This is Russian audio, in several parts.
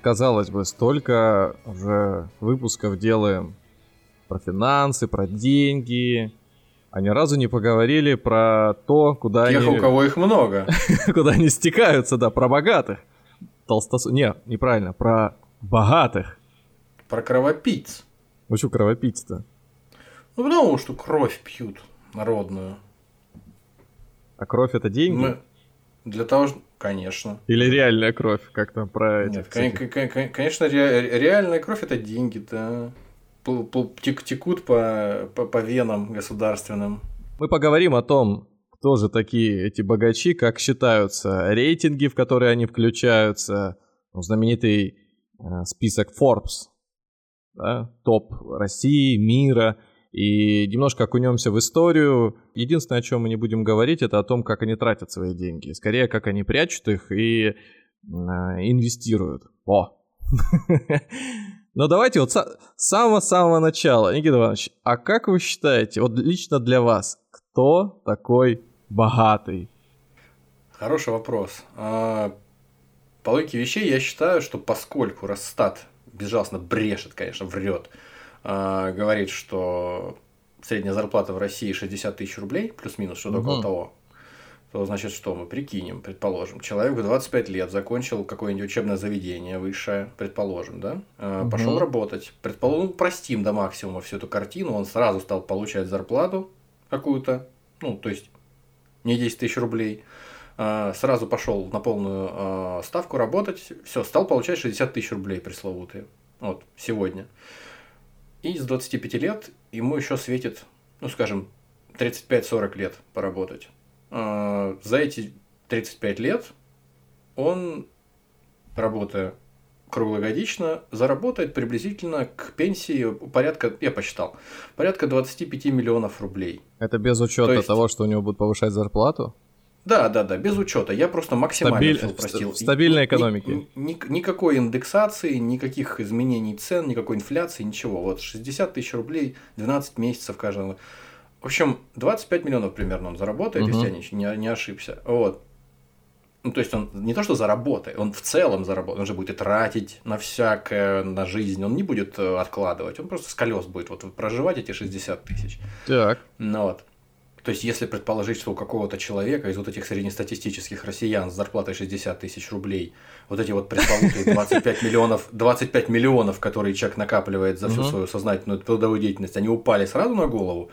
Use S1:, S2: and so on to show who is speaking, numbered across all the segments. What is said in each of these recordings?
S1: Казалось бы, столько уже выпусков делаем про финансы, про деньги, а ни разу не поговорили про то, куда
S2: Тех,
S1: они...
S2: у кого их много.
S1: куда они стекаются, да, про богатых. Толстос... Не, неправильно, про богатых.
S2: Про кровопийц.
S1: Ну что кровопийц-то?
S2: Ну, потому что кровь пьют народную.
S1: А кровь это деньги?
S2: Мы... Для того, что... Конечно.
S1: Или реальная кровь, как там про этих
S2: Нет,
S1: всяких-
S2: кон- кон- кон- конечно, ре- реальная кровь это деньги, да. Тек- Текут по, по, по венам государственным.
S1: Мы поговорим о том, кто же такие эти богачи, как считаются рейтинги, в которые они включаются, ну, знаменитый э, список Forbes, да, топ России, мира, и немножко окунемся в историю. Единственное, о чем мы не будем говорить, это о том, как они тратят свои деньги. Скорее, как они прячут их и э, инвестируют. О! Но давайте вот с самого-самого начала. Никита Иванович, а как вы считаете, вот лично для вас, кто такой богатый?
S2: Хороший вопрос. А, По логике вещей я считаю, что поскольку Росстат безжалостно брешет, конечно, врет, а, говорит, что средняя зарплата в России 60 тысяч рублей, плюс-минус, что-то около
S1: Мгм.
S2: того, то значит что, мы прикинем, предположим, человек в 25 лет закончил какое-нибудь учебное заведение высшее, предположим, да,
S1: Мгм.
S2: пошел работать, предположим, ну, простим до максимума всю эту картину, он сразу стал получать зарплату какую-то, ну, то есть не 10 тысяч рублей, а, сразу пошел на полную ставку работать, все, стал получать 60 тысяч рублей пресловутые, вот, сегодня. И с 25 лет ему еще светит, ну, скажем, 35-40 лет поработать. А, За эти 35 лет он, работая круглогодично, заработает приблизительно к пенсии порядка, я посчитал, порядка 25 миллионов рублей.
S1: Это без учета
S2: То есть-
S1: того, что у него будут повышать зарплату?
S2: Да, да, да, без учета. Я просто максимально
S1: Стабиль-
S2: всё упростил.
S1: стабильной экономике.
S2: ни- ни- никакой индексации, никаких изменений цен, никакой инфляции, ничего. Вот 60 тысяч рублей, 12 месяцев каждого. В общем, 25 миллионов примерно он заработает,
S1: Мгм.
S2: если я не, не- ошибся. Вот. Ну, то есть он не то, что заработает, он в целом заработает, он же будет тратить на всякое, на жизнь, он не будет э, откладывать, он просто с колес будет вот проживать эти 60 тысяч.
S1: Так.
S2: Ну вот. То есть, если предположить, что у какого-то человека из вот этих среднестатистических россиян с зарплатой 60 тысяч рублей, вот эти вот пресловутые 25 миллионов, 25 миллионов, которые человек накапливает за всю свою сознательную трудовую деятельность, они упали сразу на голову,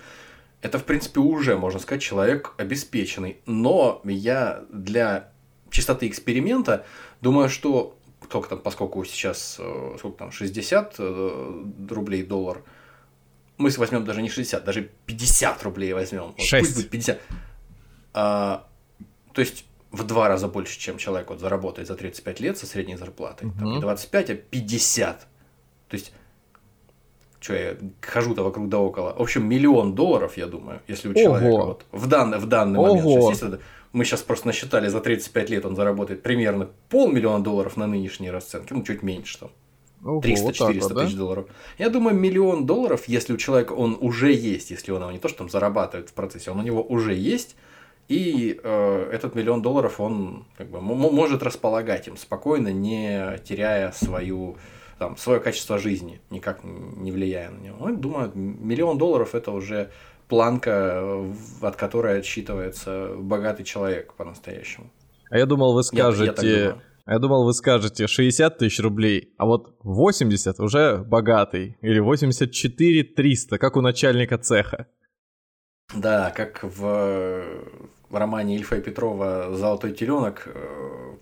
S2: это, в принципе, уже, можно сказать, человек обеспеченный. Но я для чистоты эксперимента думаю, что сколько там, поскольку сейчас, э, сколько там, 60 э, рублей доллар, мы возьмем даже не 60, даже 50 рублей возьмем. Вот
S1: Шесть.
S2: Пусть будет 50. А, то есть в два раза больше, чем человек вот заработает за 35 лет со средней зарплатой. Там
S1: Мгм.
S2: не 25, а 50. То есть, что я хожу-то вокруг да около. В общем, миллион долларов, я думаю, если у
S1: Ого.
S2: человека вот в данный, в данный момент.
S1: Ого.
S2: Сейчас, если мы сейчас просто насчитали, за 35 лет он заработает примерно полмиллиона долларов на нынешние расценки, ну, чуть меньше там.
S1: Ого,
S2: 300-400
S1: вот да?
S2: тысяч долларов. Я думаю, миллион долларов, если у человека он уже есть, если он его не то, что там зарабатывает в процессе, он у него уже есть, и э, этот миллион долларов он как бы, может располагать им спокойно, не теряя свою, там, свое качество жизни, никак не влияя на него. Я думаю, миллион долларов это уже планка, от которой отсчитывается богатый человек по-настоящему.
S1: А я думал, вы
S2: Я- я
S1: я думал, вы скажете 60 тысяч рублей, а вот 80 уже богатый. Или 84 300, как у начальника цеха.
S2: Да, как в, романе Ильфа и Петрова «Золотой теленок»,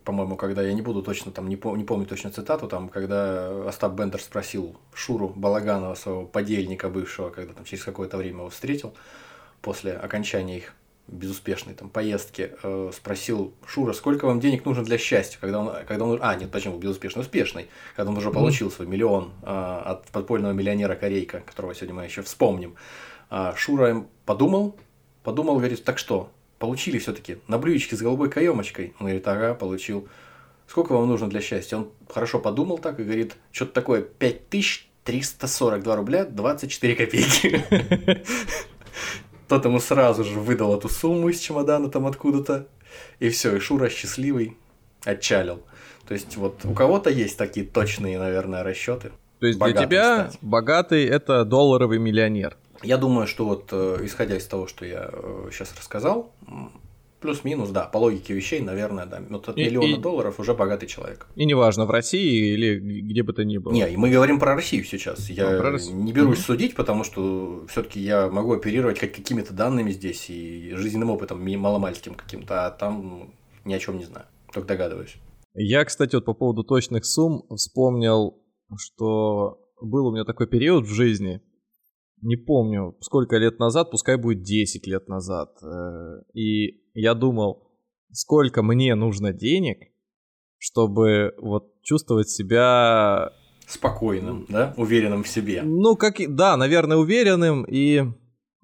S2: по-моему, когда я не буду точно там, не, пом- не помню точно цитату, там, когда Остап Бендер спросил Шуру Балаганова, своего подельника бывшего, когда там через какое-то время его встретил, после окончания их безуспешной там поездке э, спросил Шура, сколько вам денег нужно для счастья, когда он, когда он, а нет, почему безуспешный, успешный, когда он уже получил свой миллион э, от подпольного миллионера Корейка, которого сегодня мы еще вспомним. А Шура подумал, подумал, говорит, так что, получили все-таки на блюдечке с голубой каемочкой? Он говорит, ага, получил. Сколько вам нужно для счастья? Он хорошо подумал так и говорит, что-то такое, 5342 рубля 24 копейки. Тот ему сразу же выдал эту сумму из чемодана там откуда-то. И все, и Шура счастливый отчалил. То есть вот у кого-то есть такие точные, наверное, расчеты.
S1: То есть для тебя стать. богатый это долларовый миллионер.
S2: Я думаю, что вот э, исходя из того, что я сейчас э, рассказал, Плюс-минус, да, по логике вещей, наверное, да. Вот от и, миллиона и, долларов уже богатый человек.
S1: И неважно, в России или где бы то ни было.
S2: Не, и мы говорим про Россию сейчас. Я а, про не берусь mm-hmm. судить, потому что все-таки я могу оперировать как какими-то данными здесь и жизненным опытом маломальским каким-то, а там ни о чем не знаю. Только догадываюсь.
S1: Я, кстати, вот по поводу точных сумм вспомнил, что был у меня такой период в жизни, не помню, сколько лет назад, пускай будет 10 лет назад. Э, и я думал, сколько мне нужно денег, чтобы вот чувствовать себя...
S2: Спокойным, да? Уверенным в себе.
S1: Ну, как и... Да, наверное, уверенным и...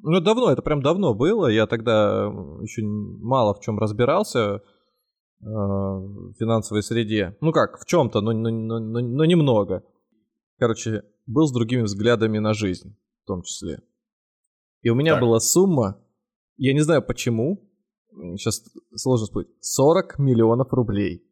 S1: Ну, давно, это прям давно было. Я тогда еще мало в чем разбирался э, в финансовой среде. Ну как, в чем-то, но, но, но, но, но немного. Короче, был с другими взглядами на жизнь том числе. И у меня так. была сумма, я не знаю почему, сейчас сложно спорить, 40 миллионов рублей.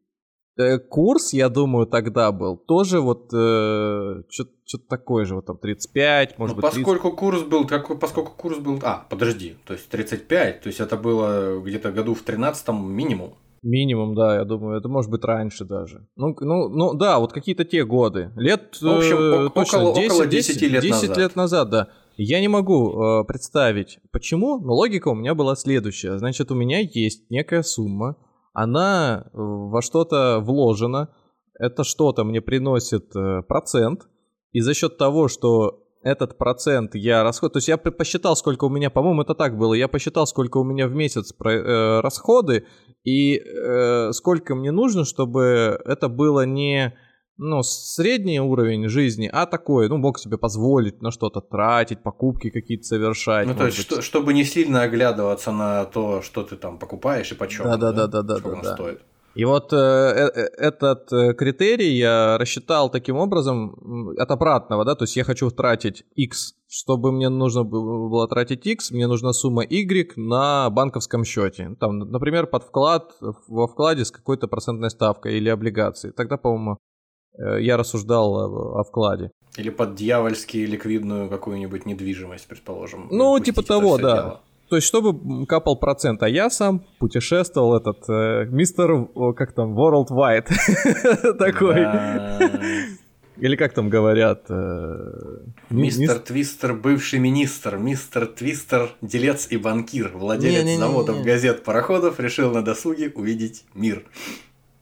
S1: Э, курс, я думаю, тогда был тоже вот э, что-то такое же, вот там 35, может
S2: ну,
S1: быть
S2: 30. поскольку курс был, как, поскольку курс был, а, подожди, то есть 35, то есть это было где-то году в 13 минимум.
S1: Минимум, да, я думаю, это может быть раньше даже. Ну, ну, ну да, вот какие-то те годы. Лет
S2: в общем, э, точно, около, 10, около 10, 10 лет
S1: 10
S2: назад.
S1: лет назад, да. Я не могу э, представить, почему, но логика у меня была следующая. Значит, у меня есть некая сумма, она э, во что-то вложена, это что-то мне приносит э, процент, и за счет того, что этот процент я расход, то есть я посчитал, сколько у меня, по-моему, это так было, я посчитал, сколько у меня в месяц про, э, расходы и э, сколько мне нужно, чтобы это было не ну, средний уровень жизни, а такой, ну, мог себе позволить на что-то тратить, покупки какие-то совершать.
S2: Ну, то есть, что, чтобы не сильно оглядываться на то, что ты там покупаешь и почем,
S1: да, да, да, да, да, да, да. стоит. И вот э, э, э, этот э, критерий я рассчитал таким образом от обратного, да, то есть я хочу тратить X, чтобы мне нужно было тратить X, мне нужна сумма Y на банковском счете. Там, например, под вклад, во вкладе с какой-то процентной ставкой или облигацией. Тогда, по-моему, я рассуждал о, о вкладе.
S2: Или под дьявольски ликвидную какую-нибудь недвижимость, предположим.
S1: Ну, типа того, да. Дело. То есть, чтобы капал процент, а я сам путешествовал этот э, мистер, как там, Worldwide такой. Или как там говорят? Э,
S2: мистер Твистер, бывший министр, мистер Твистер, делец и банкир, владелец не, не, заводов, газет, пароходов, решил на досуге увидеть мир.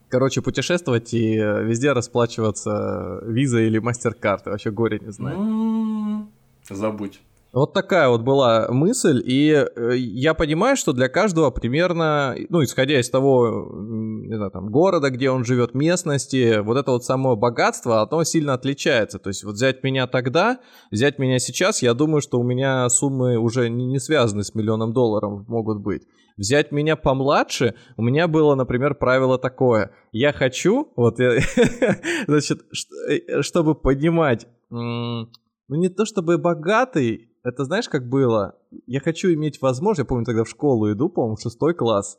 S1: Короче, путешествовать и э, везде расплачиваться визой или мастер-картой. Вообще горе не знаю.
S2: Забудь.
S1: Вот такая вот была мысль, и э, я понимаю, что для каждого примерно, ну, исходя из того, не знаю, там, города, где он живет, местности, вот это вот само богатство, оно сильно отличается. То есть вот взять меня тогда, взять меня сейчас, я думаю, что у меня суммы уже не, не связаны с миллионом долларов могут быть. Взять меня помладше, у меня было, например, правило такое. Я хочу, вот, я, значит, э, чтобы понимать, ну, не то чтобы богатый, это знаешь, как было? Я хочу иметь возможность, я помню, тогда в школу иду, по-моему, в шестой класс.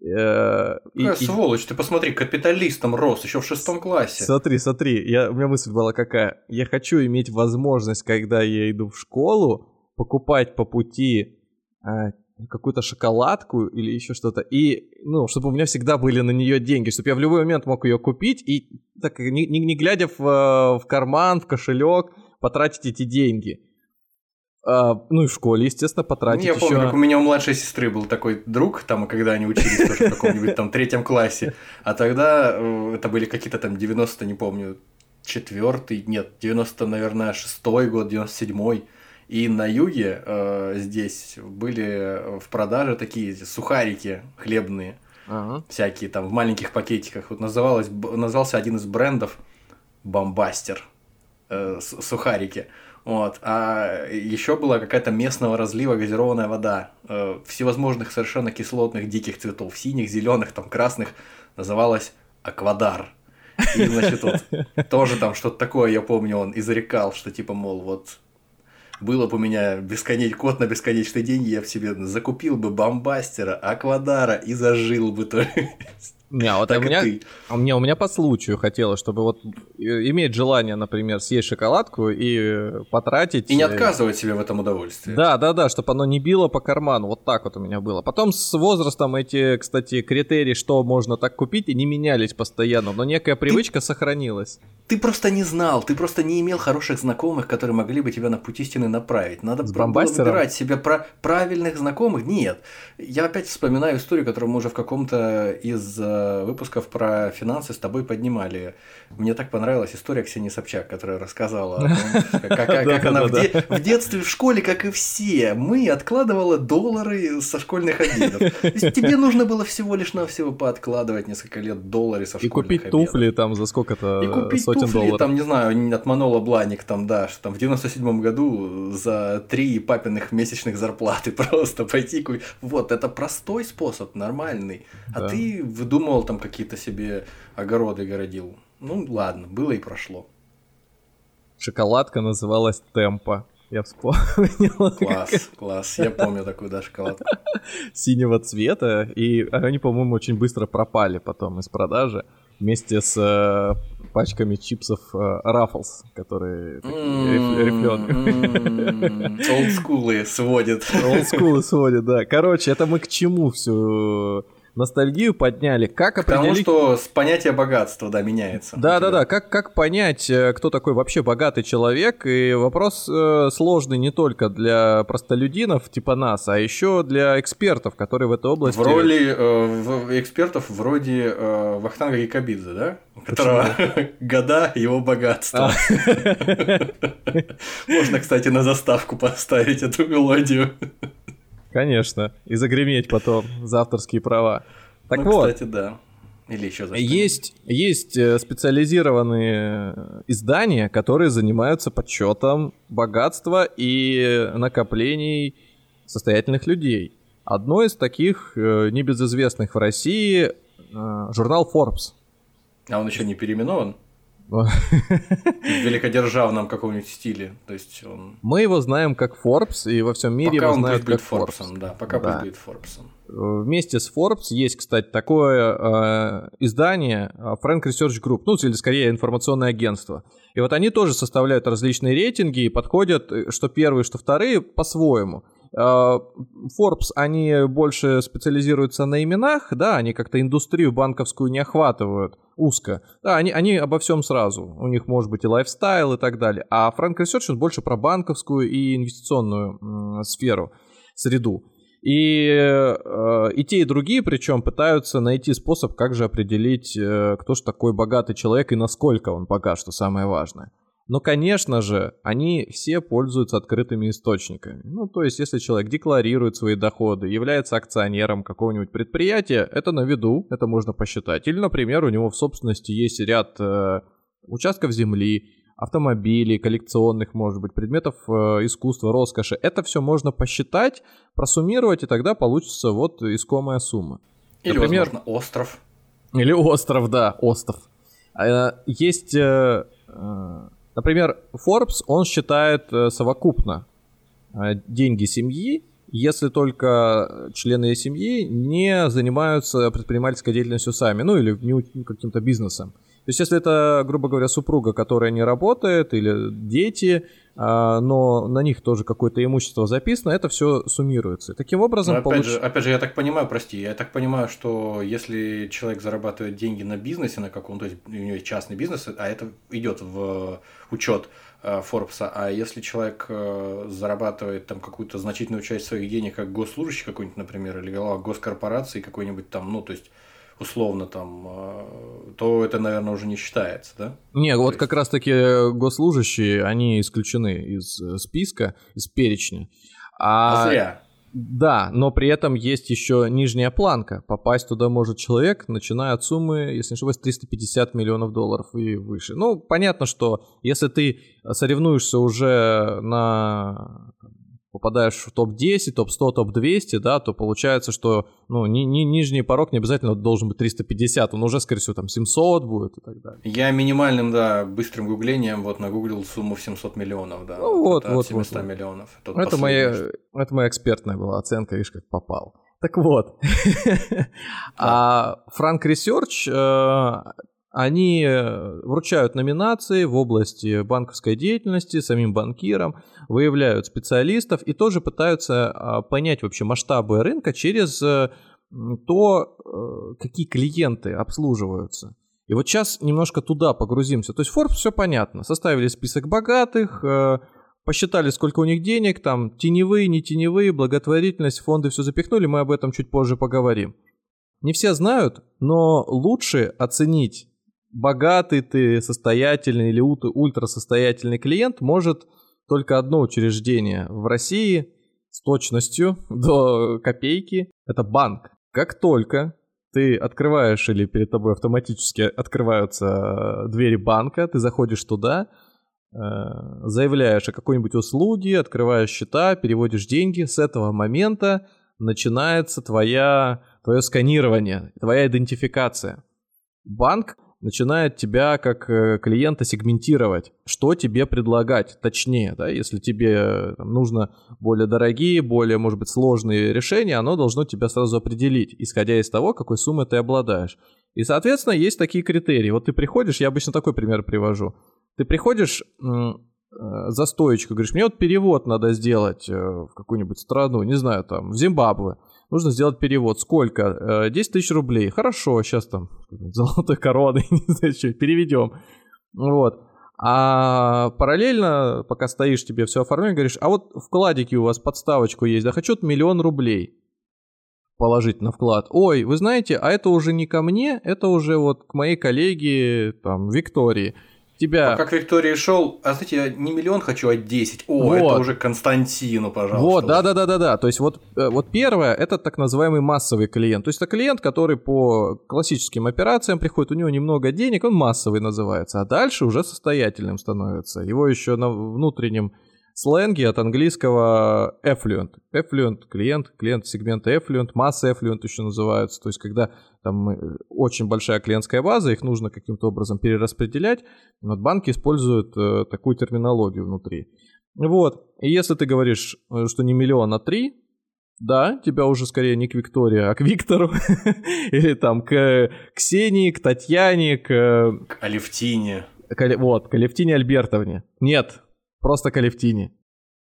S2: Э, Какая и, сволочь, ты посмотри, капиталистом рос еще в шестом классе.
S1: Смотри, смотри, я, у меня мысль была какая. Я хочу иметь возможность, когда я иду в школу, покупать по пути э, какую-то шоколадку или еще что-то, и, ну, чтобы у меня всегда были на нее деньги, чтобы я в любой момент мог ее купить и, так, не, не, не глядя в, э, в карман, в кошелек, потратить эти деньги. А, ну и в школе, естественно, потратить
S2: Я
S1: еще...
S2: помню, как у меня у младшей сестры был такой друг, там, когда они учились тоже в каком-нибудь там третьем классе, а тогда э, это были какие-то там 90, не помню, четвертый, нет, 90, наверное, шестой год, 97-й, И на юге э, здесь были в продаже такие сухарики хлебные, ага. всякие там в маленьких пакетиках. Вот называлось, назывался один из брендов Бомбастер э, сухарики. Вот. А еще была какая-то местного разлива газированная вода э, всевозможных совершенно кислотных диких цветов, синих, зеленых, там красных, называлась Аквадар. И, значит, вот тоже там что-то такое, я помню, он изрекал, что типа, мол, вот было бы у меня бесконеч... код на бесконечные деньги, я бы себе закупил бы бомбастера, аквадара и зажил бы. То есть.
S1: Не, а вот так у меня. А мне, у меня по случаю хотелось, чтобы вот иметь желание, например, съесть шоколадку и потратить...
S2: И не э, отказывать себе в этом удовольствии.
S1: Да, да, да, чтобы оно не било по карману. Вот так вот у меня было. Потом с возрастом эти, кстати, критерии, что можно так купить, и не менялись постоянно, но некая привычка ты... сохранилась.
S2: Ты просто не знал, ты просто не имел хороших знакомых, которые могли бы тебя на путь истины направить. Надо выбирать себе про правильных знакомых. Нет. Я опять вспоминаю историю, которую мы уже в каком-то из э, выпусков про финансы с тобой поднимали. Мне так понравилась история Ксении Собчак, которая рассказала, как она в детстве в школе, как и все, мы откладывала доллары со школьных обедов. Тебе нужно было всего лишь навсего пооткладывать несколько лет доллары со школьных
S1: И купить туфли там за сколько-то
S2: купить туфли, там, не знаю, от Манола Бланик, там, да, что там в 97 году за три папиных месячных зарплаты просто пойти купить. Вот, это простой способ, нормальный. А ты выдумал думал, там какие-то себе огороды городил. Ну, ладно, было и прошло.
S1: Шоколадка называлась Темпа. Я вспомнил.
S2: Класс, класс. Я помню такую, да, шоколадку.
S1: Синего цвета. И они, по-моему, очень быстро пропали потом из продажи. Вместе с э, пачками чипсов э, Раффлс, которые
S2: рифленые. Олдскулы сводят.
S1: Олдскулы сводят, да. Короче, это мы к чему все ностальгию подняли. Как определить...
S2: Потому что понятие богатства, да, меняется.
S1: Да, да, да. Как, как понять, э, кто такой вообще богатый человек? И вопрос э, сложный не только для простолюдинов типа нас, а еще для экспертов, которые в этой области...
S2: В роли э, экспертов вроде э, Вахтанга Якобидзе, да? Которого года его богатства. А. Можно, кстати, на заставку поставить эту мелодию.
S1: Конечно. И загреметь потом за авторские права. Так
S2: ну,
S1: вот.
S2: Кстати, да. Или еще за
S1: есть, есть э, специализированные издания, которые занимаются подсчетом богатства и накоплений состоятельных людей. Одно из таких э, небезызвестных в России э, журнал Forbes.
S2: А он еще не переименован? В великодержавном каком-нибудь стиле. То есть он...
S1: Мы его знаем как Forbes, и во всем мире
S2: пока
S1: его знают
S2: как
S1: Forbes.
S2: Forbes. Да, пока да. будет Forbes.
S1: Вместе с Forbes есть, кстати, такое э, издание э, Frank Research Group, ну, или скорее информационное агентство. И вот они тоже составляют различные рейтинги и подходят, э, что первые, что вторые, по-своему. Э, Forbes, они больше специализируются на именах, да, они как-то индустрию банковскую не охватывают узко. Да, они, они обо всем сразу. У них может быть и лайфстайл и так далее. А Frank Research больше про банковскую и инвестиционную сферу, среду. И, э, и те, и другие, причем, пытаются найти способ, как же определить, э, кто же такой богатый человек и насколько он богат, что самое важное. Но, конечно же, они все пользуются открытыми источниками. Ну, то есть, если человек декларирует свои доходы, является акционером какого-нибудь предприятия, это на виду, это можно посчитать. Или, например, у него в собственности есть ряд э, участков земли, автомобилей, коллекционных, может быть, предметов э, искусства, роскоши. Это все можно посчитать, просуммировать, и тогда получится вот искомая сумма.
S2: Или, Например, возможно, остров.
S1: Или остров, да, остров. Э, есть... Э, э, Например, Forbes, он считает э, совокупно э, деньги семьи, если только члены семьи не занимаются предпринимательской деятельностью сами, ну или каким-то бизнесом. То есть, если это, грубо говоря, супруга, которая не работает, или дети, но на них тоже какое-то имущество записано, это все суммируется. Таким образом,
S2: но опять, получ... же, опять же, я так понимаю, прости, я так понимаю, что если человек зарабатывает деньги на бизнесе, на каком-то, у него есть частный бизнес, а это идет в учет Форбса, а если человек э, зарабатывает там какую-то значительную часть своих денег как госслужащий какой-нибудь, например, или глава госкорпорации какой-нибудь там, ну, то есть условно там, э, то это, наверное, уже не считается, да?
S1: Не, вот
S2: есть-
S1: как раз-таки госслужащие, они исключены из э, списка, из перечня.
S2: А
S1: А,
S2: зря.
S1: Да, но при этом есть еще нижняя планка. Попасть туда может человек, начиная от суммы, если не ошибаюсь, 350 миллионов долларов и выше. Ну, понятно, что если ты соревнуешься уже на попадаешь в топ-10, топ-100, топ-200, да, то получается, что ну, ни, ни- нижний порог не обязательно должен быть 350, он уже, скорее всего, там 700 будет и так далее.
S2: Я минимальным, да, быстрым гуглением вот нагуглил сумму в 700 миллионов, да.
S1: Ну вот, вот,
S2: от 700
S1: вот, вот.
S2: миллионов.
S1: Ну, это,
S2: последнее,
S1: моя,
S2: что-
S1: это моя экспертная была оценка, видишь, как попал. Так вот, а Frank Research, э, они э, вручают номинации в области банковской деятельности самим банкирам, выявляют специалистов и тоже пытаются а, понять вообще масштабы рынка через э, то, э, какие клиенты обслуживаются. И вот сейчас немножко туда погрузимся. То есть Forbes все понятно. Составили список богатых, посчитали, сколько у них денег, там теневые, не теневые, благотворительность, фонды все запихнули, мы об этом чуть позже поговорим. Не все знают, но лучше оценить, богатый ты, состоятельный или ультрасостоятельный клиент может только одно учреждение в России с точностью до копейки. Это банк. Как только ты открываешь или перед тобой автоматически открываются э, двери банка, ты заходишь туда, э, заявляешь о какой-нибудь услуге, открываешь счета, переводишь деньги, с этого момента начинается твоя, твое сканирование, твоя идентификация. Банк начинает тебя как э, клиента сегментировать, что тебе предлагать, точнее, да, если тебе э, там, нужно более дорогие, более, может быть, сложные решения, оно должно тебя сразу определить, исходя из того, какой суммой ты обладаешь. И, соответственно, есть такие критерии. Вот ты приходишь, я обычно такой пример привожу. Ты приходишь э, за стоечку, говоришь, мне вот перевод надо сделать в какую-нибудь страну, не знаю, там, в Зимбабве. Нужно сделать перевод. Сколько? Э, 10 тысяч рублей. Хорошо, сейчас там золотой короной, не знаю, что, переведем. Вот. А параллельно, пока стоишь, тебе все оформляют, говоришь, а вот вкладики у вас подставочку есть, да хочу миллион рублей положить на вклад. Ой, вы знаете, а это уже не ко мне, это уже вот к моей коллеге, там, Виктории. Тебя...
S2: Пока к Виктории шел, а знаете, я не миллион хочу, а 10. О,
S1: Вот.
S2: это уже Константину, пожалуйста.
S1: Вот, да, да, да, да, да. То есть вот, э, вот первое это так называемый массовый клиент. То есть это клиент, который по классическим операциям приходит, у него немного денег, он массовый называется, а дальше уже состоятельным становится. Его еще на внутреннем сленге от английского affluent. Affluent клиент, клиент сегмента affluent, масса affluent еще называются. То есть когда там э, очень большая клиентская база, их нужно каким-то образом перераспределять. Вот банки используют э, такую терминологию внутри. Вот. И если ты говоришь, э, что не миллион, а три, да, тебя уже скорее не к Виктории, а к Виктору. Или там к Ксении, к Татьяне, к... э,
S2: К Алевтине.
S1: к Вот, к Алевтине Альбертовне. Нет, просто к Алевтине.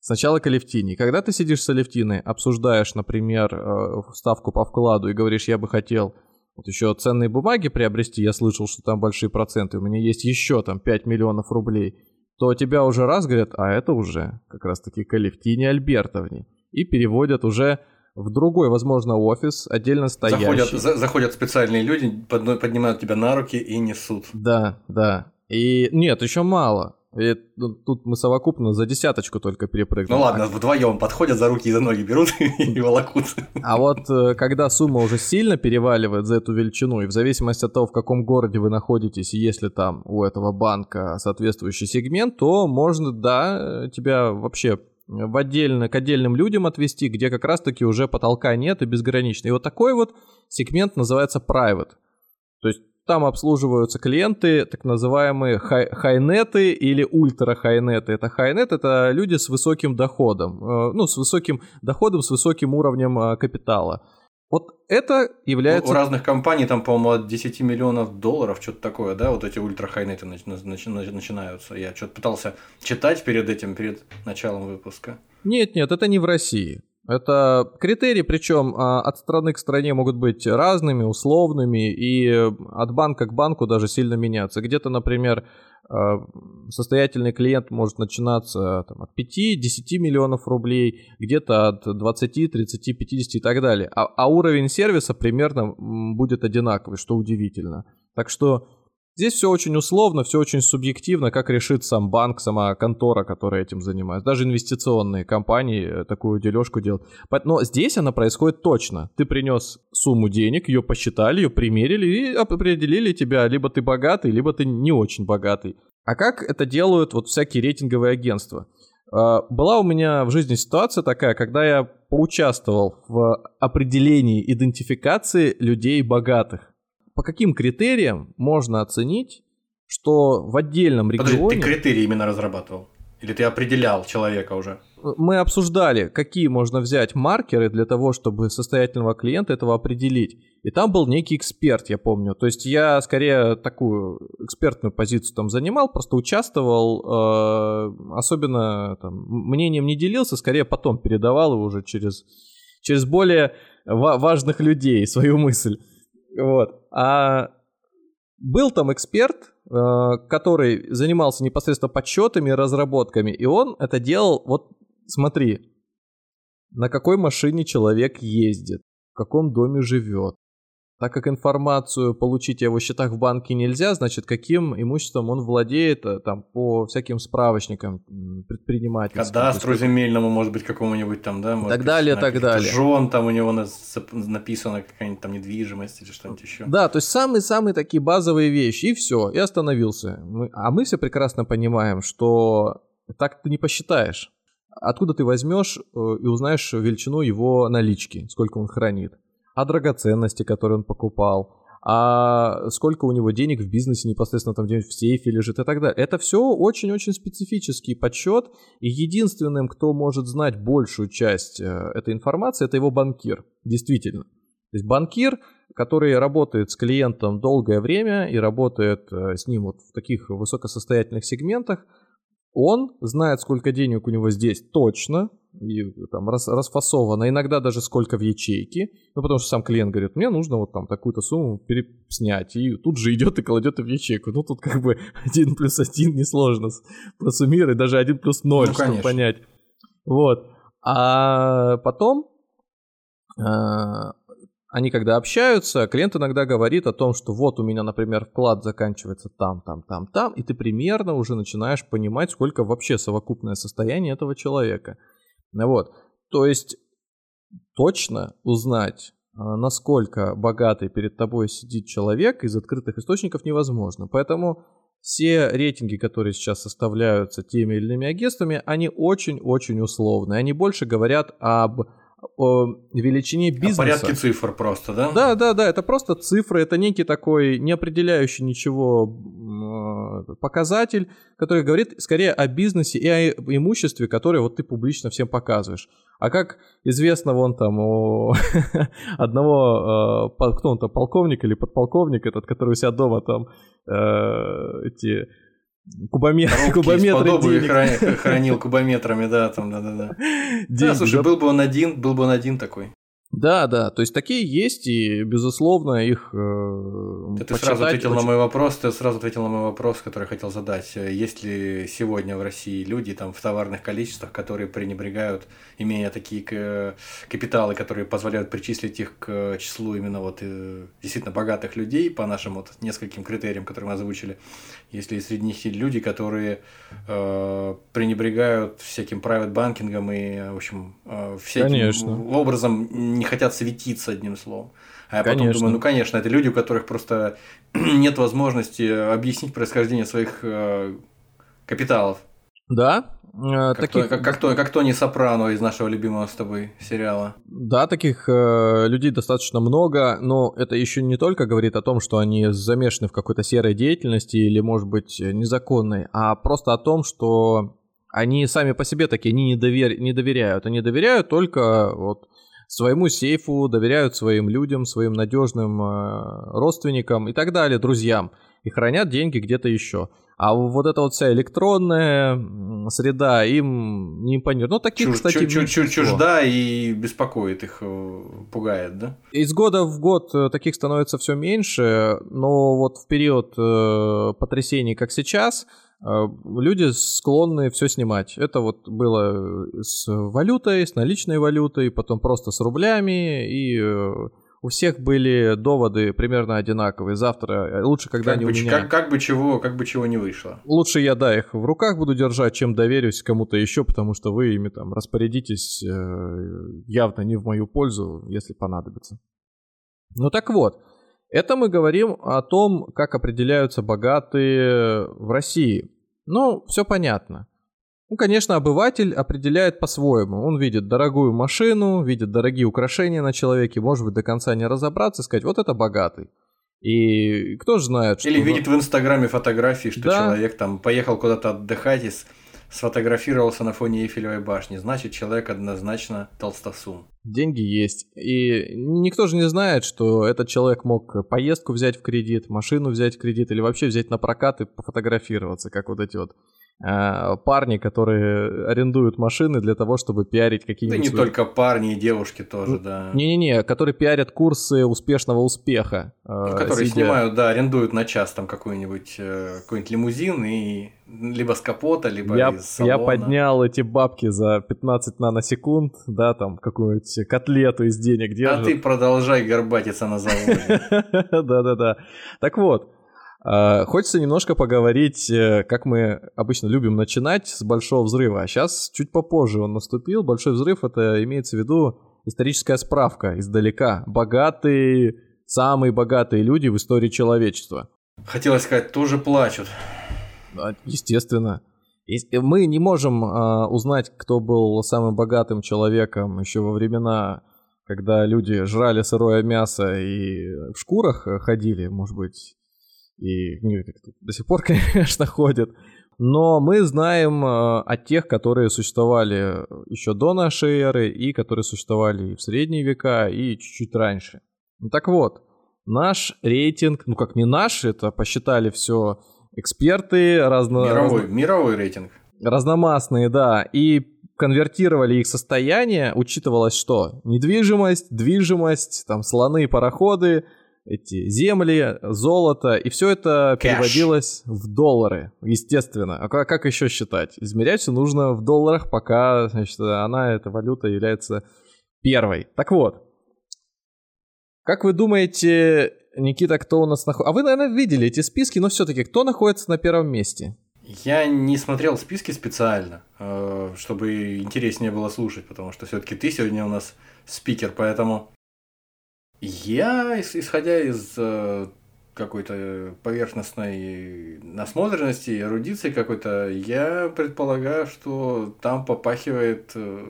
S1: Сначала к Алевтине. Когда ты сидишь с Алевтиной, обсуждаешь, например, э, ставку по вкладу и говоришь, я бы хотел вот еще ценные бумаги приобрести, я слышал, что там большие проценты, у меня есть еще там 5 миллионов рублей, то тебя уже раз говорят, а это уже как раз-таки к Алевтине Альбертовне. И переводят уже в другой, возможно, офис, отдельно стоящий.
S2: Заходят, за- заходят специальные люди, поднимают тебя на руки и несут.
S1: Да, да. И нет, еще мало. И, ну, тут мы совокупно за десяточку только перепрыгнули.
S2: Ну ладно, вдвоем подходят за руки и за ноги берут и волокут.
S1: А вот э, когда сумма уже сильно переваливает за эту величину, и в зависимости от того, в каком городе вы находитесь, и если там у этого банка соответствующий сегмент, то можно, да, тебя вообще в отдельно, к отдельным людям отвести, где как раз-таки уже потолка нет и безгранично. И вот такой вот сегмент называется private. То есть там обслуживаются клиенты, так называемые хай- хайнеты или ультра-хайнеты. Это хайнет, это люди с высоким доходом, э, ну, с высоким доходом, с высоким уровнем э, капитала. Вот это является...
S2: У разных компаний там, по-моему, от 10 миллионов долларов, что-то такое, да, вот эти ультрахайнеты нач- нач- нач- начинаются. Я что-то пытался читать перед этим, перед началом выпуска.
S1: Нет, нет, это не в России. Это критерии, причем а, от страны к стране могут быть разными, условными, и от банка к банку даже сильно меняться. Где-то, например, а, состоятельный клиент может начинаться там, от 5-10 миллионов рублей, где-то от 20, 30, 50 и так далее. А, а уровень сервиса примерно будет одинаковый, что удивительно. Так что Здесь все очень условно, все очень субъективно, как решит сам банк, сама контора, которая этим занимается. Даже инвестиционные компании э, такую дележку делают. Но здесь она происходит точно. Ты принес сумму денег, ее посчитали, ее примерили и определили тебя, либо ты богатый, либо ты не очень богатый. А как это делают вот всякие рейтинговые агентства? А, была у меня в жизни ситуация такая, когда я поучаствовал в определении идентификации людей богатых по каким критериям можно оценить, что в отдельном регионе... Подожди,
S2: ты критерии именно разрабатывал? Или ты определял человека уже?
S1: Мы обсуждали, какие можно взять маркеры для того, чтобы состоятельного клиента этого определить. И там был некий эксперт, я помню. То есть я скорее такую экспертную позицию там занимал, просто участвовал, э, особенно там, мнением не делился, скорее потом передавал его уже через, через более важных людей свою мысль. Вот. А был там эксперт, э, который занимался непосредственно подсчетами и разработками, и он это делал, вот смотри, на какой машине человек ездит, в каком доме живет, так как информацию получить о его счетах в банке нельзя, значит, каким имуществом он владеет э, там по всяким справочникам предпринимательским.
S2: Кадастру земельному, может быть, какому-нибудь там, да? Может
S1: так далее, так далее.
S2: Жен там у него написано какая-нибудь там недвижимость или что-нибудь еще.
S1: Да, то есть самые-самые такие базовые вещи, и все, и остановился. А мы все прекрасно понимаем, что так ты не посчитаешь. Откуда ты возьмешь э, и узнаешь величину его налички, сколько он хранит а драгоценности, которые он покупал, а сколько у него денег в бизнесе непосредственно там где-нибудь в сейфе лежит и так далее. Это все очень-очень специфический подсчет, и единственным, кто может знать большую часть э, этой информации, это его банкир, действительно. То есть банкир, который работает с клиентом долгое время и работает э, с ним вот в таких высокосостоятельных сегментах, он знает, сколько денег у него здесь точно, и там рас, расфасовано, иногда даже сколько в ячейке, ну потому что сам клиент говорит, мне нужно вот там такую-то сумму переснять, и тут же идет и кладет в ячейку. Ну тут как бы один плюс один несложно просуммировать, даже один плюс ноль, ну, чтобы понять. Вот. А потом а, они когда общаются, клиент иногда говорит о том, что вот у меня, например, вклад заканчивается там, там, там, там, и ты примерно уже начинаешь понимать, сколько вообще совокупное состояние этого человека. Вот. То есть точно узнать, а, насколько богатый перед тобой сидит человек из открытых источников невозможно. Поэтому все рейтинги, которые сейчас составляются теми или иными агентствами, они очень-очень условные. Они больше говорят об о величине бизнеса. О
S2: порядке цифр просто, да?
S1: Да, да, да, это просто цифры, это некий такой не определяющий ничего показатель, который говорит скорее о бизнесе и о имуществе, которое вот ты публично всем показываешь. А как известно вон там у одного, э, кто он там, полковник или подполковник этот, который у себя дома там э, эти Кубометр, кубометры денег.
S2: Хранил, хранил кубометрами, да, там, да-да-да. Да, слушай, был бы он один, был бы он один такой.
S1: Да, да, то есть такие есть, и, безусловно, их э,
S2: Ты сразу ответил очень... на мой вопрос, ты сразу ответил на мой вопрос, который хотел задать. Есть ли сегодня в России люди там в товарных количествах, которые пренебрегают, имея такие капиталы, которые позволяют причислить их к числу именно вот э, действительно богатых людей по нашим вот нескольким критериям, которые мы озвучили, есть ли среди них люди, которые э, пренебрегают всяким private банкингом и, в общем, э, всяким Конечно. образом не хотят светиться одним словом. А я конечно. потом думаю, ну конечно, это люди, у которых просто нет возможности объяснить происхождение своих э, капиталов.
S1: Да,
S2: Э, как, таких... то, как, как, то, как Тони Сопрано из нашего любимого с тобой сериала.
S1: Да, таких э, людей достаточно много, но это еще не только говорит о том, что они замешаны в какой-то серой деятельности или, может быть, незаконной, а просто о том, что они сами по себе такие, они не, довер... не доверяют. Они доверяют только вот своему сейфу, доверяют своим людям, своим надежным э, родственникам и так далее, друзьям, и хранят деньги где-то еще. А вот эта вот вся электронная среда им не импонирует. Ну, таких,
S2: Чуж,
S1: кстати,
S2: чу, чу, чужда и беспокоит их, э, пугает, да?
S1: Из года в год э, таких становится все меньше, но вот в период э, потрясений, как сейчас, люди склонны все снимать. Это вот было с валютой, с наличной валютой, потом просто с рублями и э, у всех были доводы примерно одинаковые. Завтра э, лучше, когда
S2: как бы,
S1: у меня...
S2: Как, как, бы чего, как бы чего не вышло.
S1: Лучше я, да, их в руках буду держать, чем доверюсь кому-то еще, потому что вы ими там распорядитесь э, явно не в мою пользу, если понадобится. Ну так вот, это мы говорим о том, как определяются богатые в России. Ну, все понятно. Ну, конечно, обыватель определяет по-своему. Он видит дорогую машину, видит дорогие украшения на человеке, может быть, до конца не разобраться и сказать, вот это богатый. И кто же знает,
S2: что... Или видит в Инстаграме фотографии, что да. человек там поехал куда-то отдыхать и сфотографировался на фоне Эйфелевой башни. Значит, человек однозначно толстосум.
S1: Деньги есть. И никто же не знает, что этот человек мог поездку взять в кредит, машину взять в кредит или вообще взять на прокат и пофотографироваться, как вот эти вот парни, которые арендуют машины для того, чтобы пиарить какие-нибудь...
S2: Да не свои... только парни и девушки тоже, да.
S1: Не-не-не, которые пиарят курсы успешного успеха.
S2: Ну, которые сидя... снимают, да, арендуют на час там какой-нибудь э, какой-нибудь лимузин и либо с капота, либо
S1: я,
S2: из салона.
S1: Я поднял эти бабки за 15 наносекунд, да, там какую-нибудь котлету из денег держу.
S2: А ты продолжай горбатиться на заводе.
S1: Да-да-да. Так вот, а, хочется немножко поговорить, э, как мы обычно любим начинать с большого взрыва, а сейчас чуть попозже он наступил. Большой взрыв это имеется в виду историческая справка издалека. Богатые, самые богатые люди в истории человечества.
S2: Хотелось сказать, тоже плачут.
S1: Естественно. Мы не можем э, узнать, кто был самым богатым человеком еще во времена, когда люди жрали сырое мясо и в шкурах ходили, может быть, и ну, до сих пор, конечно, ходят. Но мы знаем э, о тех, которые существовали еще до нашей эры и которые существовали и в средние века, и чуть-чуть раньше. Ну так вот, наш рейтинг, ну как не наш, это посчитали все эксперты разно...
S2: Мировой, разно... мировой рейтинг.
S1: Разномастные, да, и конвертировали их состояние, учитывалось что? Недвижимость, движимость, там слоны, пароходы, эти земли, золото, и все это Cash. переводилось в доллары, естественно. А как еще считать? Измерять все нужно в долларах, пока значит, она, эта валюта, является первой. Так вот, как вы думаете, Никита, кто у нас находится? А вы, наверное, видели эти списки, но все-таки кто находится на первом месте?
S2: Я не смотрел списки специально, э, чтобы интереснее было слушать, потому что все-таки ты сегодня у нас спикер, поэтому я, исходя из э, какой-то поверхностной насмотренности, эрудиции какой-то, я предполагаю, что там попахивает э,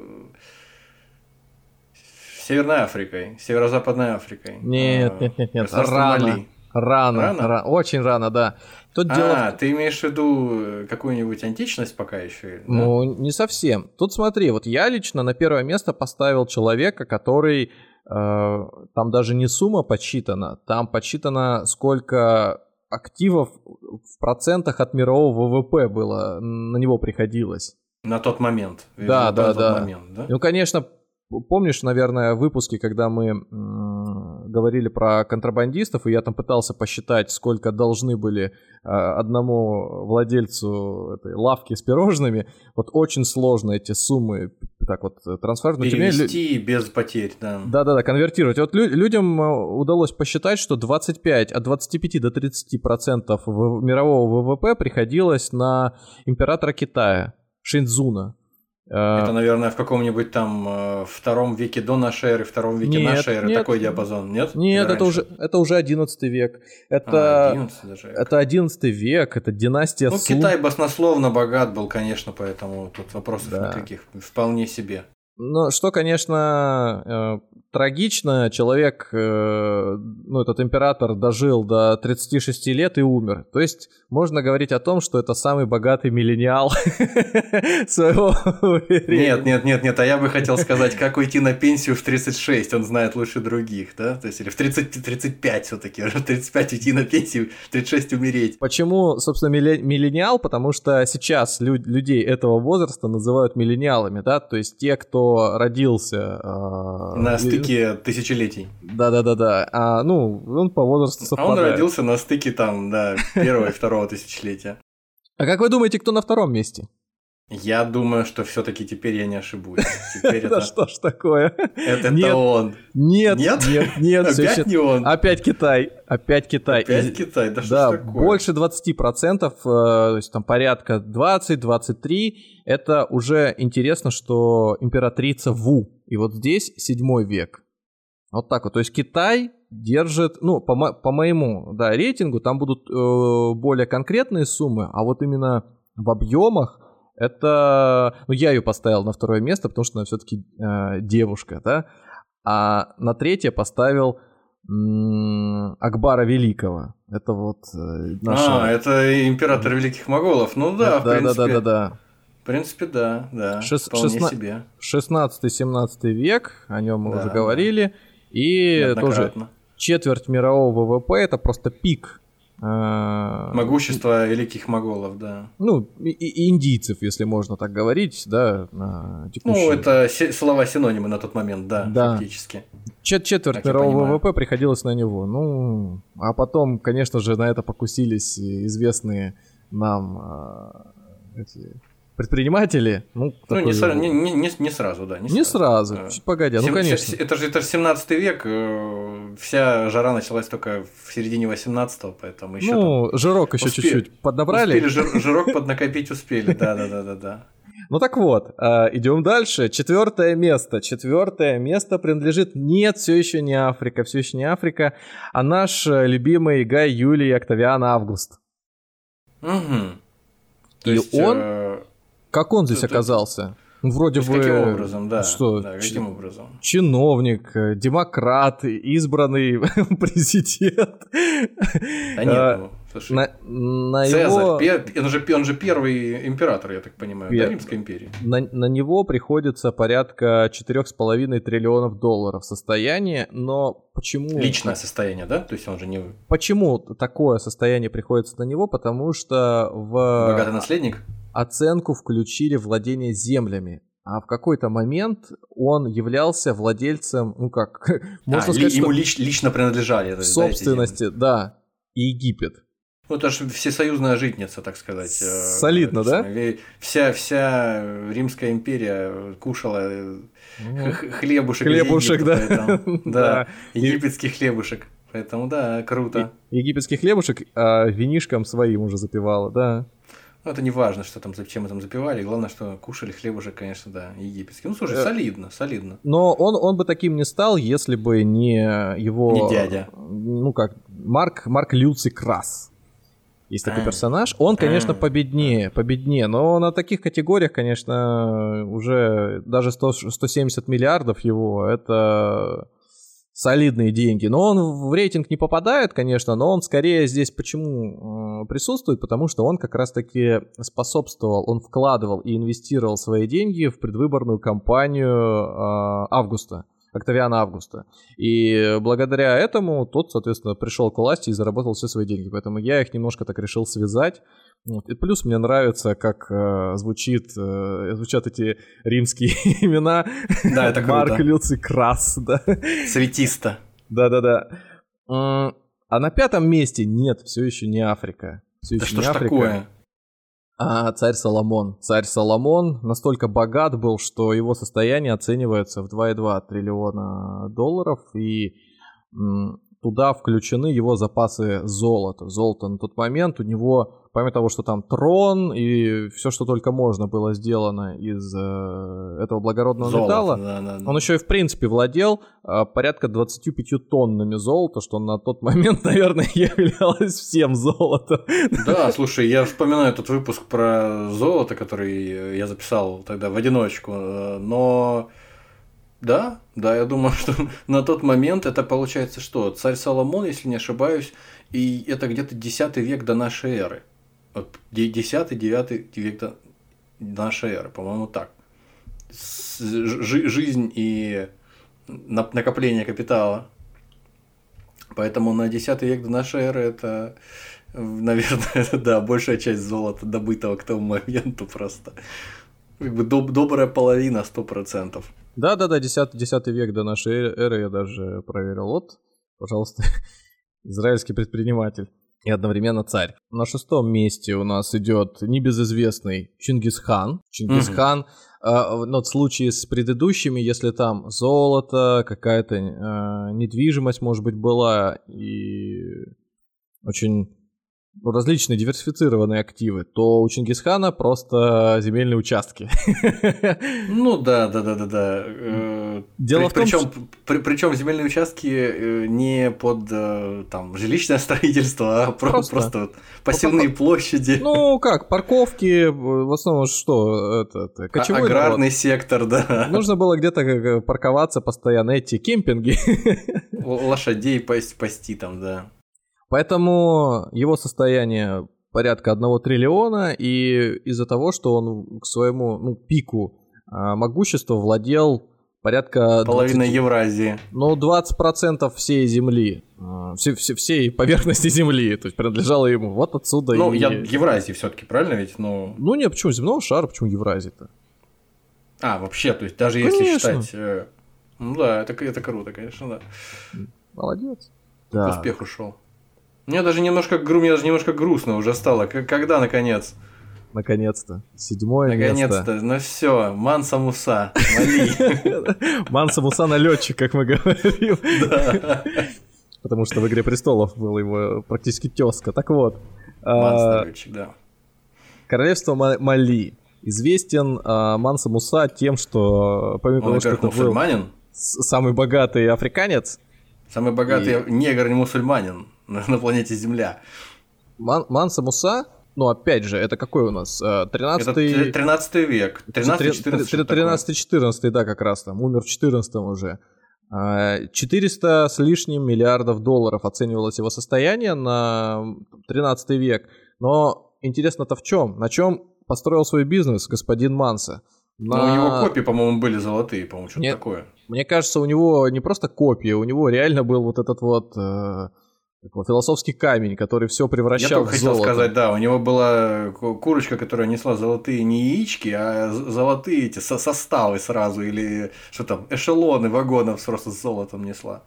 S2: Северной Африкой, Северо-Западной Африкой.
S1: Нет, а, нет, нет, нет, рано. Рано, рано? рано, очень рано, да.
S2: Тут а, дело... ты имеешь в виду э, какую-нибудь античность пока еще?
S1: Ну, да? не совсем. Тут смотри, вот я лично на первое место поставил человека, который там даже не сумма подсчитана, там подсчитано, сколько активов в процентах от мирового ВВП было, на него приходилось.
S2: На тот момент.
S1: Да, да, да. Момент, да. Ну, конечно, Помнишь, наверное, выпуски, когда мы говорили про контрабандистов, и я там пытался посчитать, сколько должны были а, одному владельцу этой лавки с пирожными. Вот очень сложно эти суммы так вот трансферировать.
S2: Перевести меня... без потерь, да.
S1: Да-да-да, конвертировать. Вот лю- людям а, удалось посчитать, что 25, от 25 до 30 процентов мирового ВВП приходилось на императора Китая, Шинзуна.
S2: А, это, наверное, в каком-нибудь там э, втором веке до нашей эры, втором веке нет, нашей эры, нет, такой диапазон, нет?
S1: Нет, это уже, это уже 11 век. Это, а, 11 даже век. это 11 век, это династия
S2: Ну,
S1: Сун.
S2: Китай баснословно богат был, конечно, поэтому тут вопросов да. никаких, вполне себе.
S1: Ну, что, конечно, э, трагично. Человек, э, ну, этот император дожил до 36 лет и умер. То есть можно говорить о том, что это самый богатый миллениал своего
S2: Нет, нет, нет, нет. А я бы хотел сказать, как уйти на пенсию в 36, он знает лучше других, да? То есть, или в 30, 35 все-таки. В 35 уйти на пенсию, в 36 умереть.
S1: Почему, собственно, миллениал? Потому что сейчас людей этого возраста называют миллениалами, да? То есть те, кто родился...
S2: Э, на стыке тысячелетий.
S1: Да-да-да-да. А, ну, он по возрасту совпадает.
S2: А он родился на стыке там, да, первого и второго тысячелетия.
S1: А как вы думаете, кто на втором месте?
S2: Я думаю, что все-таки теперь я не ошибусь. Теперь
S1: это что ж такое?
S2: Это он.
S1: Нет, нет, нет.
S2: Опять не он.
S1: Опять Китай. Опять Китай.
S2: Опять Китай. Да что такое?
S1: больше 20%, э, то есть там порядка 20-23. Это уже интересно, что императрица Ву. И вот здесь 7 век. Вот так вот. То есть Китай держит, ну, по, мо- по моему, да, рейтингу, там будут э, более конкретные суммы, а вот именно в объемах это, ну, я ее поставил на второе место, потому что она все-таки э, девушка, да. А на третье поставил м- Акбара Великого. Это вот э,
S2: наша... А, это император Великих Моголов. Ну да,
S1: да, в принципе. Да, да, да, да.
S2: В принципе, да, да. Шест... Вполне 16... себе.
S1: 16-17 век, о нем мы да, уже говорили. И тоже четверть мирового ВВП это просто пик
S2: Могущество великих моголов, да.
S1: Ну, и, и индийцев, если можно так говорить, да.
S2: Ну, это слова синонимы на тот момент, да, да. фактически.
S1: Чет четверть мирового ВВП приходилось на него. Ну, а потом, конечно же, на это покусились известные нам а, эти предприниматели.
S2: Ну, ну не, сразу, не, не, не сразу, да.
S1: Не, не сразу, сразу. чуть погодя, ну конечно.
S2: Это же, это же 17 век, э, вся жара началась только в середине 18-го, поэтому еще
S1: Ну, жирок еще успе... чуть-чуть поднабрали.
S2: Успели жир, жирок поднакопить успели, да-да-да-да-да.
S1: Ну так вот, а, идем дальше. Четвертое место. Четвертое место принадлежит нет, все еще не Африка, все еще не Африка, а наш э, любимый Гай Юлий Октавиан Август.
S2: Угу.
S1: То И есть, он э, как он здесь оказался? Ну, вроде бы...
S2: Каким образом, да. Что? Да, каким образом?
S1: Чиновник, э, демократ, избранный президент.
S2: А нет, а, ну, слушай. На, на Цезарь, его... он, же, он же первый император, я так понимаю, Пер... да, Римской империи.
S1: На, на него приходится порядка 4,5 триллионов долларов состояние, но почему...
S2: Личное состояние, да? То есть он же не...
S1: Почему такое состояние приходится на него? Потому что в...
S2: Богатый наследник?
S1: Оценку включили владение землями. А в какой-то момент он являлся владельцем, ну как,
S2: можно а, сказать, ему лич, лично принадлежали.
S1: В собственности, да, и Египет.
S2: Ну, это же всесоюзная житница, так сказать.
S1: Э, Солидно, да?
S2: Вся, вся Римская империя кушала ну, хлебушек.
S1: Хлебушек,
S2: Египта, да. Поэтому, да. Египетский хлебушек. Поэтому, да, круто.
S1: Египетский хлебушек а винишком своим уже запивала, да.
S2: Ну, это не важно, что там, чем мы там запивали. Главное, что кушали хлеб уже, конечно, да, египетский. Ну, слушай, э, солидно, солидно.
S1: Но он, он бы таким не стал, если бы не его...
S2: Не дядя.
S1: Ну, как, Марк, Марк Люций Крас. Есть такой а. персонаж. Он, конечно, а. победнее, победнее, но на таких категориях, конечно, уже даже 100, 170 миллиардов его, это солидные деньги. Но он в рейтинг не попадает, конечно, но он скорее здесь почему э, присутствует? Потому что он как раз-таки способствовал, он вкладывал и инвестировал свои деньги в предвыборную кампанию э, Августа. Октавиана Августа. И благодаря этому тот, соответственно, пришел к власти и заработал все свои деньги. Поэтому я их немножко так решил связать. Вот. И плюс мне нравится, как э, звучит, э, звучат эти римские имена.
S2: Да, это круто.
S1: Марк Люций Крас, да.
S2: Светисто.
S1: Да-да-да. А на пятом месте нет, все еще не Африка. Все
S2: да еще что не ж Африка. такое?
S1: А царь Соломон. Царь Соломон настолько богат был, что его состояние оценивается в 2,2 триллиона долларов, и туда включены его запасы золота. Золото на тот момент у него помимо того, что там трон и все, что только можно было сделано из э, этого благородного Золото, металла, да, да, да. он еще и в принципе владел э, порядка 25 тоннами золота, что на тот момент, наверное, являлось всем золотом.
S2: Да, слушай, я вспоминаю тот выпуск про золото, который я записал тогда в одиночку, э, но Да, да, я думаю, что на тот момент это получается что? Царь Соломон, если не ошибаюсь, и это где-то 10 век до нашей эры. 10-9 век до нашей эры, по-моему, так. Жизнь и накопление капитала. Поэтому на 10 век до нашей эры это, наверное, да, большая часть золота, добытого к тому моменту просто. Как бы доб- добрая половина, сто процентов.
S1: Да-да-да, 10, 10 век до нашей эры я даже проверил. Вот, пожалуйста, израильский предприниматель и одновременно царь. На шестом месте у нас идет небезызвестный Чингисхан. Чингисхан, mm-hmm. э, но в случае с предыдущими, если там золото, какая-то э, недвижимость, может быть, была и очень различные диверсифицированные активы, то у Чингисхана просто земельные участки.
S2: Ну да, да, да, да, да. Э, Дело при, в том, причем, что... при, причем земельные участки э, не под э, там жилищное строительство, а просто, просто посевные ну, площади.
S1: Ну как, парковки, в основном что это, это
S2: кочевой аграрный народ. сектор, да.
S1: Нужно было где-то парковаться постоянно эти кемпинги.
S2: Лошадей пасти там, да.
S1: Поэтому его состояние порядка одного триллиона, и из-за того, что он к своему ну, пику а, могущества владел порядка...
S2: Половина 20, Евразии.
S1: Ну, 20% всей Земли, а, все, все, всей поверхности Земли, то есть принадлежало ему. Вот отсюда
S2: Ну, и... я Евразии все таки правильно ведь? Ну...
S1: ну, нет, почему земного шара, почему Евразии-то?
S2: А, вообще, то есть даже конечно. если считать... Э, ну да, это, это круто, конечно, да.
S1: Молодец.
S2: Да. Успех ушел. Мне даже немножко, мне даже немножко грустно уже стало. Когда, наконец?
S1: Наконец-то. Седьмое
S2: Наконец-то.
S1: место.
S2: Ну все, Манса Муса. Вали.
S1: Манса Муса налетчик, как мы говорим. Да. Потому что в «Игре престолов» был его практически тезка. Так вот.
S2: А, налетчик, да.
S1: Королевство Мали. Известен а, Манса Муса тем, что помимо того, что это был самый богатый африканец,
S2: Самый богатый и... на, на планете Земля.
S1: Ман, Манса Муса, ну опять же, это какой у нас? 13
S2: это 13 век.
S1: 13-14, да, как раз там. Умер в 14 уже. 400 с лишним миллиардов долларов оценивалось его состояние на 13 век. Но интересно-то в чем? На чем построил свой бизнес господин Манса?
S2: На... Ну, у него копии, по-моему, были золотые, по-моему, что-то Нет, такое.
S1: Мне кажется, у него не просто копия, у него реально был вот этот вот э, философский камень, который все превращал Я в хотел
S2: сказать, да, у него была курочка, которая несла золотые не яички, а золотые эти со составы сразу, или что там, эшелоны вагонов просто с золотом несла.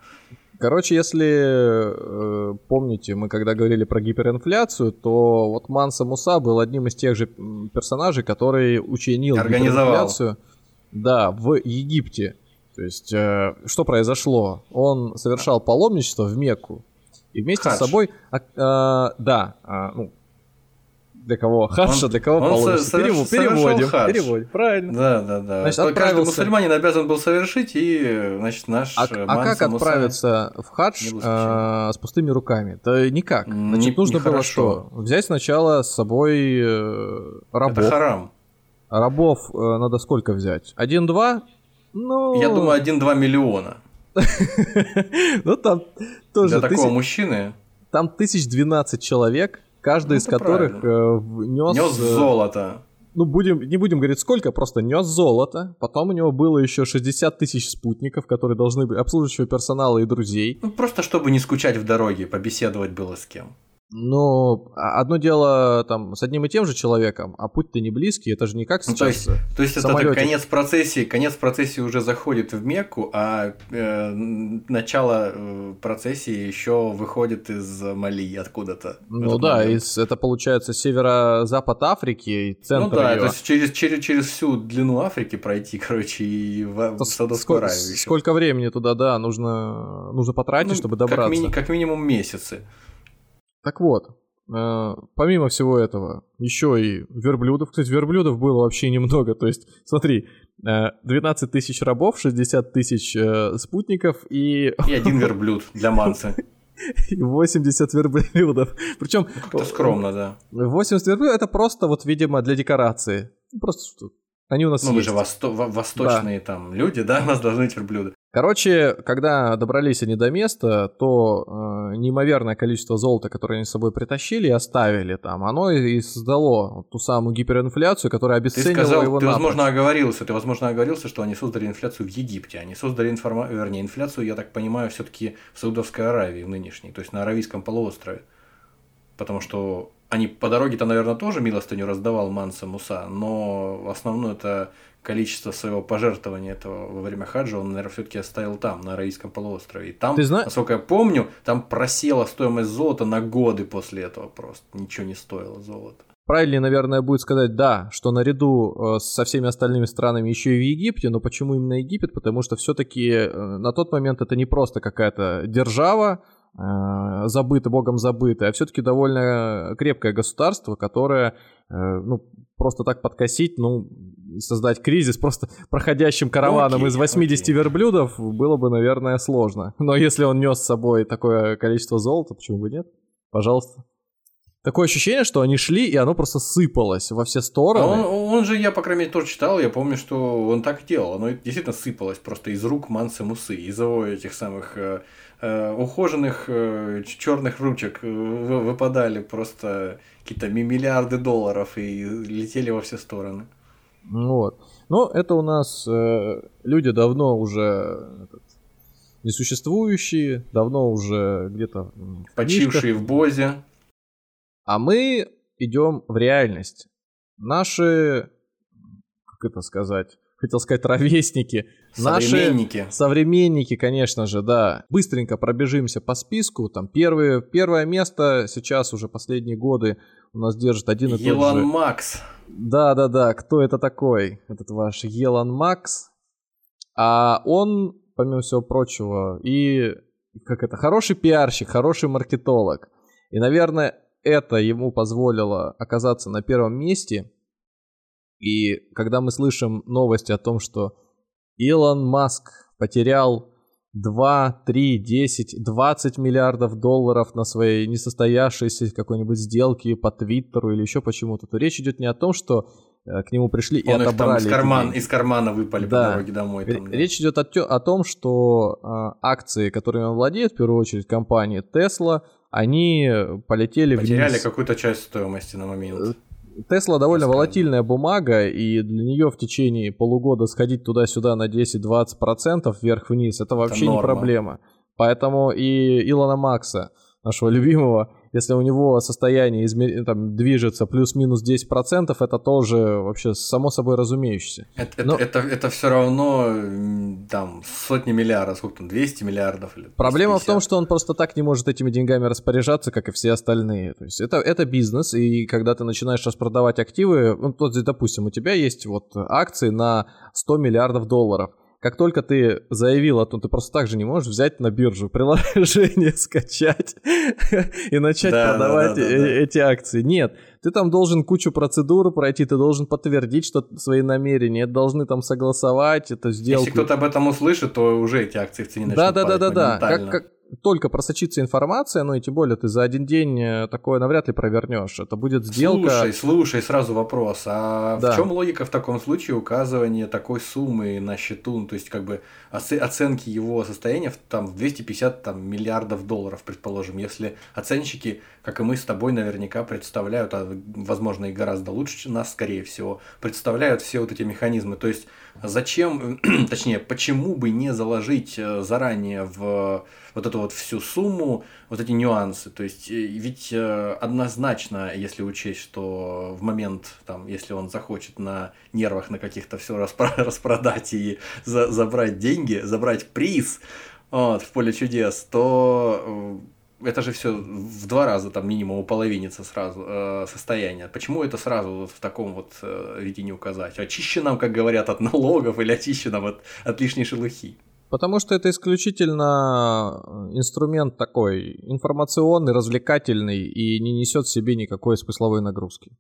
S1: Короче, если э, помните, мы когда говорили про гиперинфляцию, то вот Манса Муса был одним из тех же персонажей, который учинил гиперинфляцию да, в Египте. То есть, э, что произошло? Он совершал паломничество в Мекку. И вместе Хадж. с собой... А, а, да, а, ну, для кого хаджа, для кого положится. Перев... Переводим, хадж. переводим, правильно.
S2: Да, да, да. Значит, отправился... Каждый мусульманин обязан был совершить, и, значит, наш
S1: А, а как отправиться в хадж э, с пустыми руками? Да никак. Значит, не, нужно не было что? Взять сначала с собой э, рабов.
S2: Это харам.
S1: Рабов э, надо сколько взять? Один-два?
S2: Ну... Я думаю, один-два миллиона.
S1: Ну, там тоже...
S2: Для такого мужчины?
S1: Там тысяч двенадцать человек, каждый ну, из которых э, нес...
S2: Нес э, золото.
S1: Ну, будем, не будем говорить сколько, просто нес золото. Потом у него было еще 60 тысяч спутников, которые должны быть обслуживающего персонала и друзей.
S2: Ну, просто чтобы не скучать в дороге, побеседовать было с кем.
S1: Но а, одно дело там с одним и тем же человеком, а путь-то не близкий, это же не как сейчас. Ну,
S2: то есть, то есть это конец процессии, конец процессии уже заходит в Мекку, а э, начало э, процессии еще выходит из Мали откуда-то.
S1: Ну да, из, это получается северо-запад Африки и центр. Ну да,
S2: ее. то есть через, через, через всю длину Африки пройти, короче, и в, в Саудовскую Аравию.
S1: Сколько времени туда, да, нужно, нужно потратить, ну, чтобы добраться?
S2: Как, ми- как минимум месяцы.
S1: Так вот, э, помимо всего этого, еще и верблюдов. Кстати, верблюдов было вообще немного. То есть, смотри, 12 э, тысяч рабов, 60 тысяч э, спутников и...
S2: И один верблюд для манцы.
S1: И 80 верблюдов. Причем...
S2: Это скромно, да.
S1: 80 верблюдов это просто вот, видимо, для декорации. Просто Они у нас
S2: Ну, мы
S1: есть.
S2: же восто- во- восточные там люди, да, у нас должны быть верблюды.
S1: Короче, когда добрались они до места, то э, неимоверное количество золота, которое они с собой притащили и оставили там, оно и и создало ту самую гиперинфляцию, которая
S2: Ты
S1: обесценила
S2: сказал,
S1: его
S2: ты,
S1: напрочь.
S2: возможно, оговорился, ты, возможно, оговорился, что они создали инфляцию в Египте. Они создали, информа... вернее, инфляцию, я так понимаю, все-таки в Саудовской Аравии, в нынешней, то есть на Аравийском полуострове. Потому что они по дороге-то, наверное, тоже милостыню раздавал Манса Муса, но основное это количество своего пожертвования этого во время хаджа он, наверное, все-таки оставил там, на Аравийском полуострове. И там,
S1: Ты зна-
S2: насколько я помню, там просела стоимость золота на годы после этого просто. Ничего не стоило золото.
S1: Правильнее, наверное, будет сказать, да, что наряду э, со всеми остальными странами еще и в Египте, но почему именно Египет? Потому что все-таки на тот момент это не просто какая-то держава, э, забытая, богом забытая, а все-таки довольно крепкое государство, которое, э, ну, просто так подкосить, ну, создать кризис просто проходящим караваном
S2: окей,
S1: из 80
S2: окей.
S1: верблюдов было бы, наверное, сложно. Но если он нес с собой такое количество золота, почему бы нет? Пожалуйста. Такое ощущение, что они шли, и оно просто сыпалось во все
S2: А
S1: стороны.
S2: он, он же, я, по крайней мере, тоже читал, я помню, что он так делал. Оно действительно сыпалось просто из рук Манса Мусы, из его этих самых э, ухоженных черных ручек э, вы- выпадали просто какие-то ми- миллиарды долларов и летели во все стороны.
S1: Вот. Но это у нас э, люди давно уже этот, несуществующие, давно уже где-то в.
S2: Почившие в Бозе.
S1: А мы идем в реальность. Наши, как это сказать, хотел сказать ровесники, наши
S2: Современники.
S1: современники, конечно же, да. Быстренько пробежимся по списку. Там первые, первое место сейчас уже последние годы у нас держит один и тот
S2: Елон
S1: же.
S2: Макс.
S1: Да, да, да. Кто это такой? Этот ваш Елон Макс. А он, помимо всего прочего, и как это, хороший пиарщик, хороший маркетолог. И, наверное, это ему позволило оказаться на первом месте. И когда мы слышим новости о том, что Илон Маск потерял 2, 3, 10, 20 миллиардов долларов на своей несостоявшейся какой-нибудь сделке по Твиттеру или еще почему-то, то речь идет не о том, что э, к нему пришли и
S2: Он их там
S1: отобрали
S2: из, карман, из кармана выпали
S1: Да.
S2: по дороге домой. Там, да.
S1: Речь идет о, о том, что э, акции, которыми он владеет, в первую очередь компании Tesla, они полетели
S2: Потеряли
S1: вниз.
S2: какую-то часть стоимости на момент.
S1: Тесла довольно волатильная бумага, и для нее в течение полугода сходить туда-сюда на 10-20% вверх-вниз, это вообще не
S2: норма.
S1: проблема. Поэтому и Илона Макса, нашего любимого, если у него состояние изме- там, движется плюс-минус 10%, это тоже вообще само собой разумеющееся.
S2: Это,
S1: Но-
S2: это, это, все равно там сотни миллиардов, сколько там, 200 миллиардов или
S1: Проблема в
S2: 250.
S1: том, что он просто так не может этими деньгами распоряжаться, как и все остальные. То есть это, это бизнес, и когда ты начинаешь распродавать активы, ну, вот, допустим, у тебя есть вот акции на 100 миллиардов долларов. Как только ты заявил о том, ты просто так же не можешь взять на биржу приложение, скачать и начать
S2: Да, да,
S1: продавать
S2: да, да,
S1: э- эти акции. Нет, ты там должен кучу процедур пройти, ты должен подтвердить что свои намерения, должны там согласовать эту сделку.
S2: Если кто-то об этом услышит, то уже эти акции в цене начнут
S1: Да, да, да, да,
S2: падать
S1: да. Как, как только просочится информация, ну и тем более ты за один день э, такое навряд ли провернешь. Это будет сделка.
S2: Слушай, слушай, сразу вопрос. А
S1: Да.
S2: в чем логика в таком случае указывания такой суммы на счету, ну, то есть как бы оце- оценки его состояния в, там, в 250 там, миллиардов долларов, предположим, если оценщики, как и мы с тобой, наверняка представляют, а возможно и гораздо лучше нас, скорее всего, представляют все вот эти механизмы. То есть зачем, точнее, почему бы не заложить э, заранее в вот эту вот всю сумму, вот эти нюансы. То есть, э, ведь э, однозначно, если учесть, что в момент, там, если он захочет на нервах на каких-то все распродать и за- забрать деньги, забрать приз вот, в поле чудес, то э, это же все в два раза там минимум уполовинится сразу э, состояние. Почему это сразу вот в таком вот э, виде не указать? Очищенном, как говорят, от налогов или очищенном от, от лишней шелухи?
S1: Потому что это исключительно э, инструмент такой информационный, развлекательный и не несет в себе никакой смысловой нагрузки.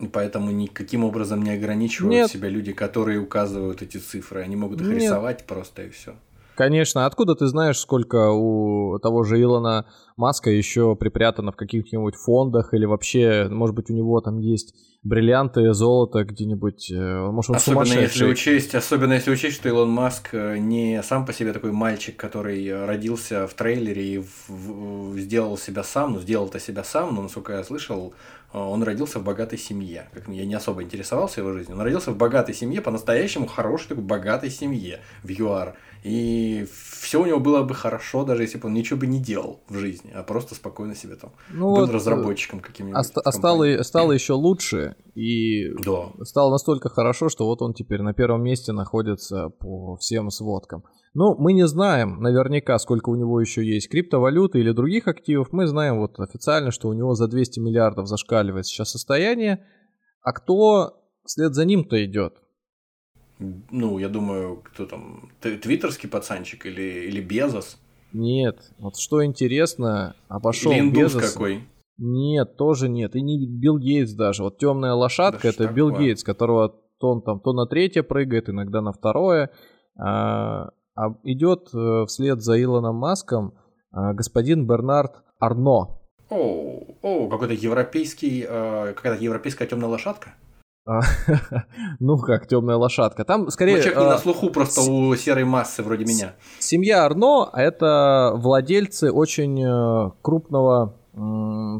S2: И поэтому никаким образом не ограничивают
S1: Нет.
S2: себя люди, которые указывают эти цифры. Они могут их
S1: Нет.
S2: рисовать просто и все.
S1: Конечно, откуда ты знаешь, сколько у того же Илона Маска еще припрятано в каких-нибудь фондах или вообще, может быть, у него там есть бриллианты, золото где-нибудь, э, может, он
S2: особенно если учесть, особенно если учесть, что Илон Маск э, не сам по себе такой мальчик, который родился в трейлере и в, в, сделал себя сам, ну сделал-то себя сам, но насколько я слышал, э, он родился в богатой семье. Как я не особо интересовался его жизнью. Он родился в богатой семье, по-настоящему хорошей такой богатой семье в ЮАР. И все у него было бы хорошо, даже если бы он ничего бы не делал в жизни, а просто спокойно себе там
S1: Ну
S2: был
S1: вот,
S2: разработчиком каким-нибудь.
S1: А, а стало, стало еще лучше, и
S2: Да.
S1: стало настолько хорошо, что вот он теперь на первом месте находится по всем сводкам. Ну, мы не знаем наверняка, сколько у него еще есть криптовалюты или других активов. Мы знаем вот официально, что у него за 200 миллиардов зашкаливает сейчас состояние. А кто вслед за ним-то идет?
S2: Ну, я думаю, кто там, твиттерский пацанчик или, или Безос?
S1: Нет. Вот что интересно, обошел
S2: или индус
S1: Безос.
S2: какой?
S1: Нет, тоже нет. И не Билл Гейтс даже. Вот темная лошадка
S2: Да
S1: это Билл
S2: такое?
S1: Гейтс, которого то он там то на третье прыгает, иногда на второе. А, а идет э, вслед за Илоном Маском а, господин Бернард Арно.
S2: О, о, какой-то европейский, э, какая-то европейская темная лошадка.
S1: Ну как темная лошадка. Там скорее
S2: человек не
S1: а,
S2: на слуху просто у серой массы вроде меня.
S1: семья Арно это владельцы очень э, крупного,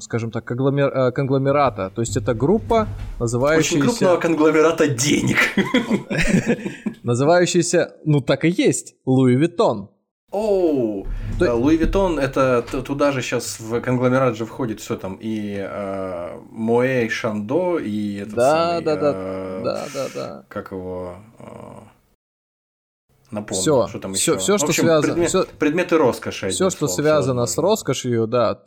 S1: скажем так, конгломер- э, конгломерата. То есть это группа,
S2: Очень
S1: называющаяся...
S2: крупного конгломерата денег.
S1: называющийся, ну так и есть, Луи Виттон.
S2: Оу,
S1: То-
S2: Луи Виттон, это туда же сейчас в конгломерат же входит все там и э, Моэ Шандо и этот
S1: Да,
S2: самый,
S1: да, да,
S2: э,
S1: Да, да, да.
S2: как его э, напомню,
S1: Всё,
S2: что там
S1: всё-
S2: еще.
S1: всё,
S2: В
S1: что
S2: общем,
S1: связано-
S2: предмет-
S1: всё-
S2: предметы роскоши.
S1: Все, что
S2: словом,
S1: связано
S2: всё
S1: с роскошью, да,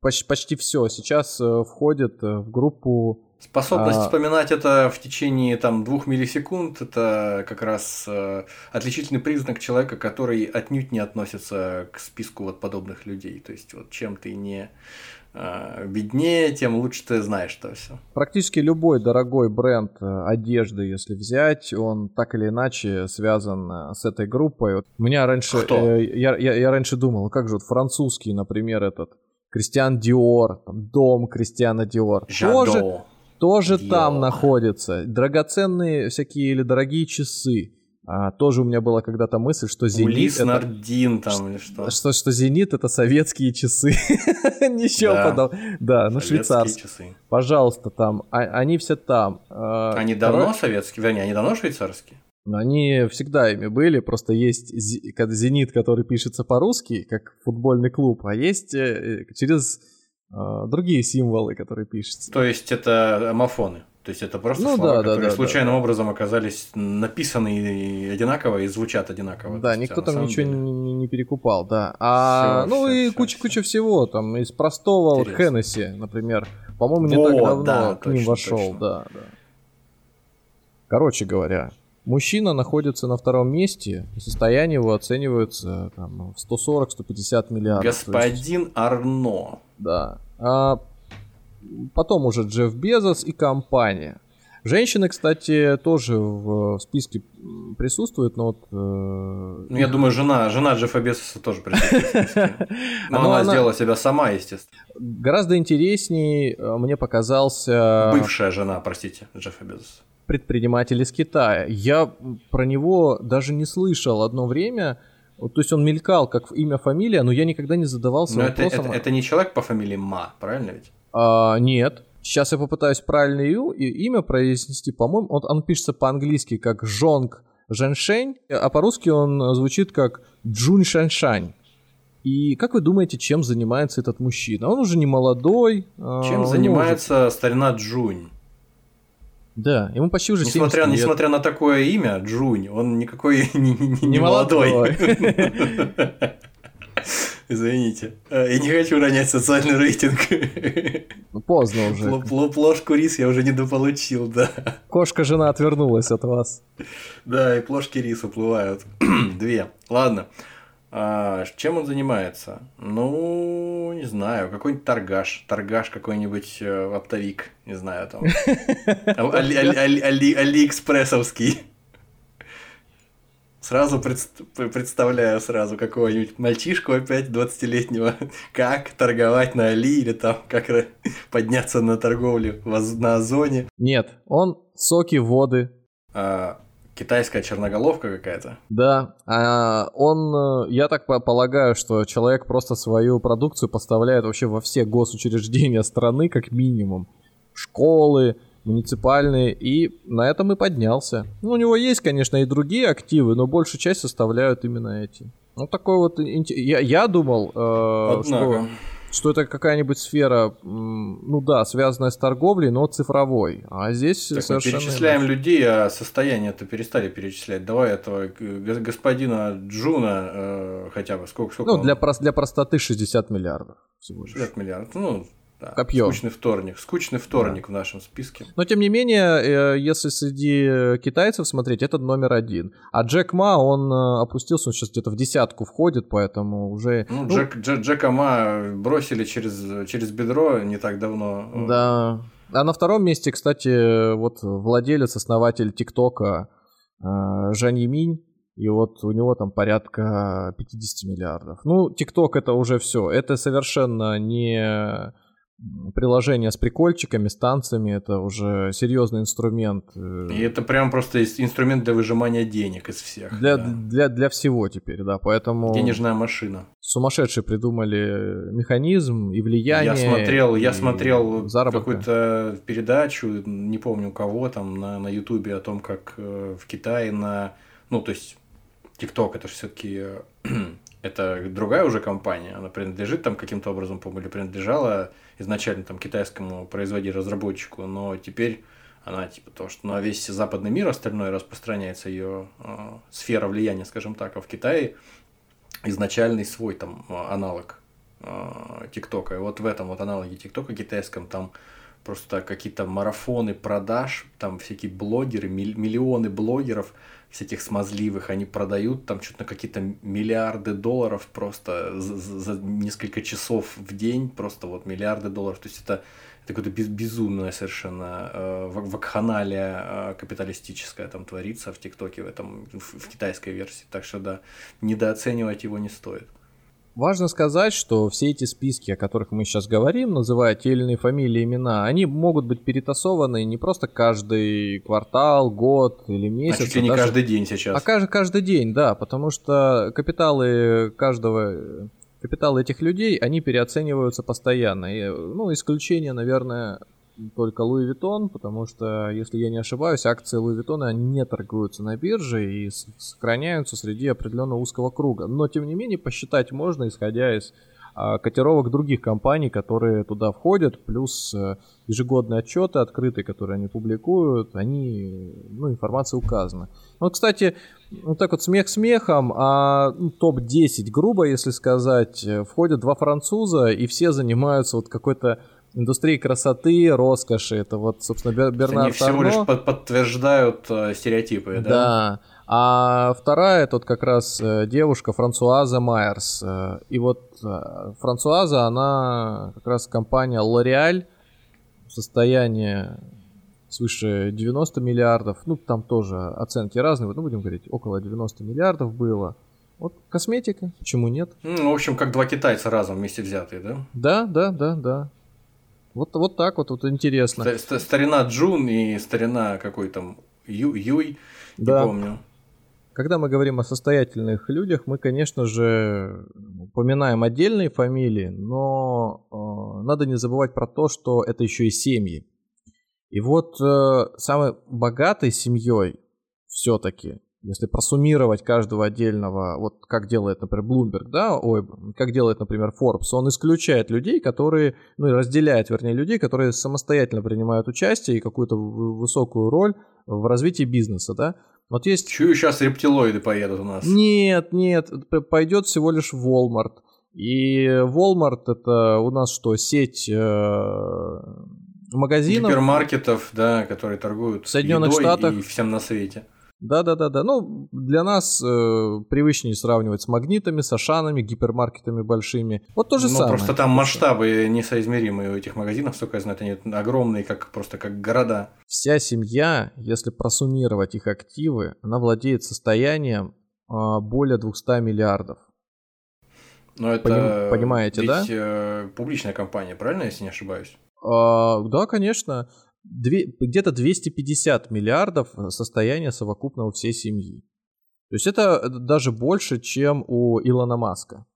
S1: почти, почти все сейчас э, входит э, в группу.
S2: Способность
S1: А.
S2: вспоминать это в течение там двух миллисекунд это как раз э, отличительный признак человека, который отнюдь не относится к списку вот подобных людей. То есть вот чем ты не э, беднее, тем лучше ты знаешь это все.
S1: Практически любой дорогой бренд э, одежды, если взять, он так или иначе связан э, с этой группой. Вот у меня раньше,
S2: Кто?
S1: э, я, я, я раньше думал, как же вот французский, например, этот Кристиан Диор, там, дом Кристиана Диор.
S2: Жадо.
S1: тоже
S2: Диор.
S1: там находится. Драгоценные всякие или дорогие часы. А, тоже у меня была когда-то мысль, что Зенит
S2: Улис
S1: это...
S2: Нардин там или что.
S1: Что, что Зенит это советские часы. Ничего
S2: Да.
S1: подобного. Да, ну швейцарские.
S2: часы.
S1: Пожалуйста, там. А- они все там. А,
S2: Они давно советские, вернее, они давно швейцарские?
S1: Ну, Они всегда ими были, просто есть Зенит, который пишется по-русски, как футбольный клуб, а есть э, через э, другие символы, которые пишутся.
S2: То есть это амофоны. То есть это просто
S1: Ну
S2: слова,
S1: да,
S2: которые
S1: да,
S2: случайным
S1: да.
S2: образом оказались написаны одинаково и звучат одинаково.
S1: Да, никто
S2: а
S1: там ничего
S2: деле-
S1: не, не- перекупал, да. А,
S2: Всё,
S1: ну
S2: всё,
S1: и куча-куча всего, там, из простого вот
S2: Интересно.
S1: Хеннесси, например. По-моему, не
S2: Вот,
S1: так давно
S2: да,
S1: к ним
S2: точно,
S1: вошел,
S2: точно.
S1: да, да. Короче говоря, мужчина находится на втором месте, и состояние его оценивается там, в 140-150 миллиардов. То есть,
S2: Господин Арно.
S1: да. А потом уже Джефф Безос и компания. Женщины, кстати, тоже в списке присутствуют, но вот... э,
S2: Ну, я думаю, жена, жена Джеффа Безоса тоже присутствует. Но
S1: Ну,
S2: она,
S1: она-
S2: сделала себя сама, естественно.
S1: Гораздо интересней э, мне показался
S2: Бывшая жена, простите, Джеффа Безоса.
S1: предприниматель из Китая. Я про него даже не слышал одно время. Вот, то есть он мелькал как имя, фамилия, но я никогда не задавался
S2: Но это,
S1: вопросом.
S2: это, это не человек по фамилии Ма, правильно ведь?
S1: А, нет. Сейчас я попытаюсь правильно и- имя произнести. По-моему, он, он пишется по-английски как Жонг Женшень, а по-русски он звучит как Джун Шаншань. И как вы думаете, чем занимается этот мужчина? Он уже не молодой. а,
S2: Чем занимается старина Джунь?
S1: Да, ему почти уже 70
S2: Несмотря,
S1: лет.
S2: несмотря на такое имя, Джунь, он никакой не, не- не молодой. Извините. Э, Я не хочу ронять социальный рейтинг.
S1: Ну, Поздно уже.
S2: Пло- Плошку рис я уже недополучил, да.
S1: Кошка-жена отвернулась от вас.
S2: Да, и плошки рис уплывают. Две. Ладно. А, чем он занимается? Ну, не знаю, какой-нибудь торгаш. Торгаш какой-нибудь э, оптовик. Не знаю, там. Али- али- али- али- Алиэкспрессовский. Сразу предст- представляю сразу какого-нибудь мальчишку опять 20-летнего, как торговать на Али или там как подняться на торговлю на Озоне.
S1: Нет, он соки, воды.
S2: А, китайская черноголовка какая-то?
S1: Да, а он, э, я так полагаю, что человек просто свою продукцию поставляет вообще во все госучреждения страны, как минимум. Школы, муниципальные, и на этом и поднялся. Ну, у него есть, конечно, и другие активы, но большую часть составляют именно эти. Ну, такой вот... Я, я думал, э, что, что это какая-нибудь сфера, ну да, связанная с торговлей, но цифровой. А здесь
S2: так
S1: совершенно...
S2: Мы перечисляем иначе. людей, а состояние-то перестали перечислять. Давай этого господина Джуна э, хотя бы. Сколько, сколько
S1: ну, для, про, для простоты 60 миллиардов всего
S2: лишь. 60 миллиардов. Ну, да.
S1: Копье.
S2: Скучный вторник. Скучный вторник да. в нашем списке.
S1: Но тем не менее, э, если среди китайцев смотреть, это номер один. А Джек Ма, он э, опустился, он сейчас где-то в десятку входит, поэтому уже...
S2: Ну, ну... Джек, Джек, Джека Ма бросили через, через бедро не так давно.
S1: Да. А на втором месте, кстати, вот владелец, основатель ТикТока э, Жан Еминь. И вот у него там порядка 50 миллиардов. Ну, ТикТок это уже все. Это совершенно не приложение с прикольчиками, с танцами, это уже серьезный инструмент. Э,
S2: И это прям просто инструмент для выжимания денег из всех.
S1: Для, да. для, для всего теперь, да, поэтому...
S2: Денежная машина.
S1: Сумасшедшие придумали механизм и влияние.
S2: Я смотрел, я смотрел какую-то передачу, не помню у кого там, на, на ютубе о том, как э, в Китае на... Ну, то есть, ТикТок это же все-таки это другая уже компания, она принадлежит там каким-то образом, по-моему, или принадлежала изначально там китайскому производителю, разработчику, но теперь она типа то, что на весь западный мир остальной распространяется ее э, сфера влияния, скажем так, а в Китае изначальный свой там аналог э, ТикТока. И вот в этом вот аналоге ТикТока китайском там просто какие-то марафоны продаж, там всякие блогеры, миллионы блогеров – всяких смазливых, они продают там что-то на какие-то миллиарды долларов просто за, за несколько часов в день, просто вот миллиарды долларов. То есть это, это какое-то без, безумное совершенно э, вакханалия э, капиталистическая там творится в ТикТоке, в, этом, в, в китайской версии. Так что да, недооценивать его не стоит.
S1: Важно сказать, что все эти списки, о которых мы сейчас говорим, называя те или иные фамилии, имена, они могут быть перетасованы не просто каждый квартал, год или месяц. А
S2: чуть ли не даже... каждый день сейчас.
S1: А каждый, каждый день, да, потому что капиталы каждого капиталы этих людей, они переоцениваются постоянно. И, ну, исключение, наверное, только Louis Vuitton, потому что, если я не ошибаюсь, акции Луи Виттона не торгуются на бирже и сохраняются среди определенного узкого круга. Но, тем не менее, посчитать можно, исходя из а, котировок других компаний, которые туда входят, плюс а, ежегодные отчеты открытые, которые они публикуют, они, ну, информация указана. Ну, кстати, вот так вот смех смехом, а ну, топ-10, грубо если сказать, входят два француза, и все занимаются вот какой-то индустрии красоты, роскоши. Это вот, собственно, Бернард
S2: Они всего
S1: Арно.
S2: лишь под подтверждают э, стереотипы, да?
S1: Да. А вторая, тут как раз э, девушка Франсуаза Майерс. Э, и вот э, Франсуаза, она как раз компания L'Oreal в состоянии свыше 90 миллиардов. Ну, там тоже оценки разные. Ну, будем говорить, около 90 миллиардов было. Вот косметика, почему нет?
S2: Ну, в общем, как два китайца разом вместе взятые, да?
S1: Да, да, да, да. Вот, вот так вот, вот интересно.
S2: Старина Джун и старина какой там Ю, Юй, да. не помню.
S1: Когда мы говорим о состоятельных людях, мы, конечно же, упоминаем отдельные фамилии, но э, надо не забывать про то, что это еще и семьи. И вот э, самой богатой семьей все-таки если просуммировать каждого отдельного, вот как делает, например, Bloomberg, да, ой, как делает, например, Forbes, он исключает людей, которые, ну и разделяет, вернее, людей, которые самостоятельно принимают участие и какую-то высокую роль в развитии бизнеса, да. Вот есть...
S2: Чую, сейчас рептилоиды поедут у нас.
S1: Нет, нет, пойдет всего лишь Walmart. И Walmart это у нас что, сеть э, магазинов?
S2: Гипермаркетов, да, которые торгуют
S1: Соединенных Штатах
S2: и всем на свете.
S1: Да, да, да, да. Ну, для нас э, привычнее сравнивать с магнитами, с ашанами, гипермаркетами большими. Вот то же ну, самое.
S2: Просто там масштабы несоизмеримые у этих магазинов, сколько я знаю, они огромные, как просто как города.
S1: Вся семья, если просуммировать их активы, она владеет состоянием а, более 200 миллиардов.
S2: Но это
S1: Поним- понимаете,
S2: ведь,
S1: да?
S2: э, публичная компания, правильно, если не ошибаюсь?
S1: А, да, конечно. Где-то 250 миллиардов состояния совокупного всей семьи. То есть это даже больше, чем у Илона Маска.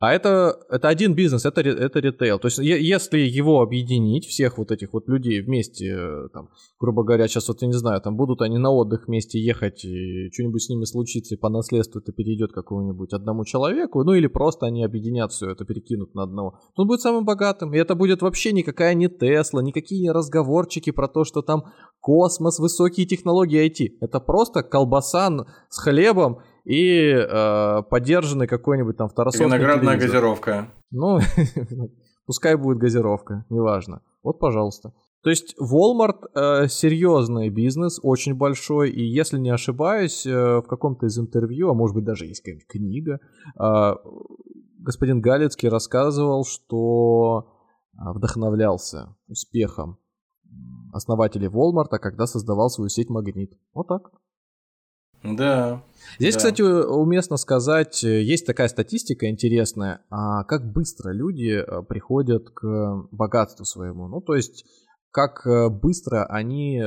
S1: А это, это один бизнес, это, это ритейл. То есть если его объединить, всех вот этих вот людей вместе, э, там, грубо говоря, сейчас вот я не знаю, там будут они на отдых вместе ехать, и что-нибудь с ними случится, и по наследству это перейдет какому-нибудь одному человеку, ну или просто они объединят все это, перекинут на одного, он будет самым богатым. И это будет вообще никакая не Тесла, никакие разговорчики про то, что там космос, высокие технологии IT. Это просто колбаса с хлебом и э, подержанный какой-нибудь там второсортный
S2: Виноградная
S1: телевизор.
S2: газировка.
S1: Ну, пускай будет газировка, неважно. Вот, пожалуйста. То есть Walmart э, серьезный бизнес, очень большой, и если не ошибаюсь, э, в каком-то из интервью, а может быть даже есть какая-нибудь книга, э, господин Галицкий рассказывал, что э, вдохновлялся успехом основателей Walmart, когда создавал свою сеть Магнит. Вот так.
S2: Да.
S1: Здесь,
S2: Да.
S1: кстати, уместно сказать, э, есть такая статистика интересная, а как быстро люди э, приходят к богатству своему. Ну, то есть, как э, быстро они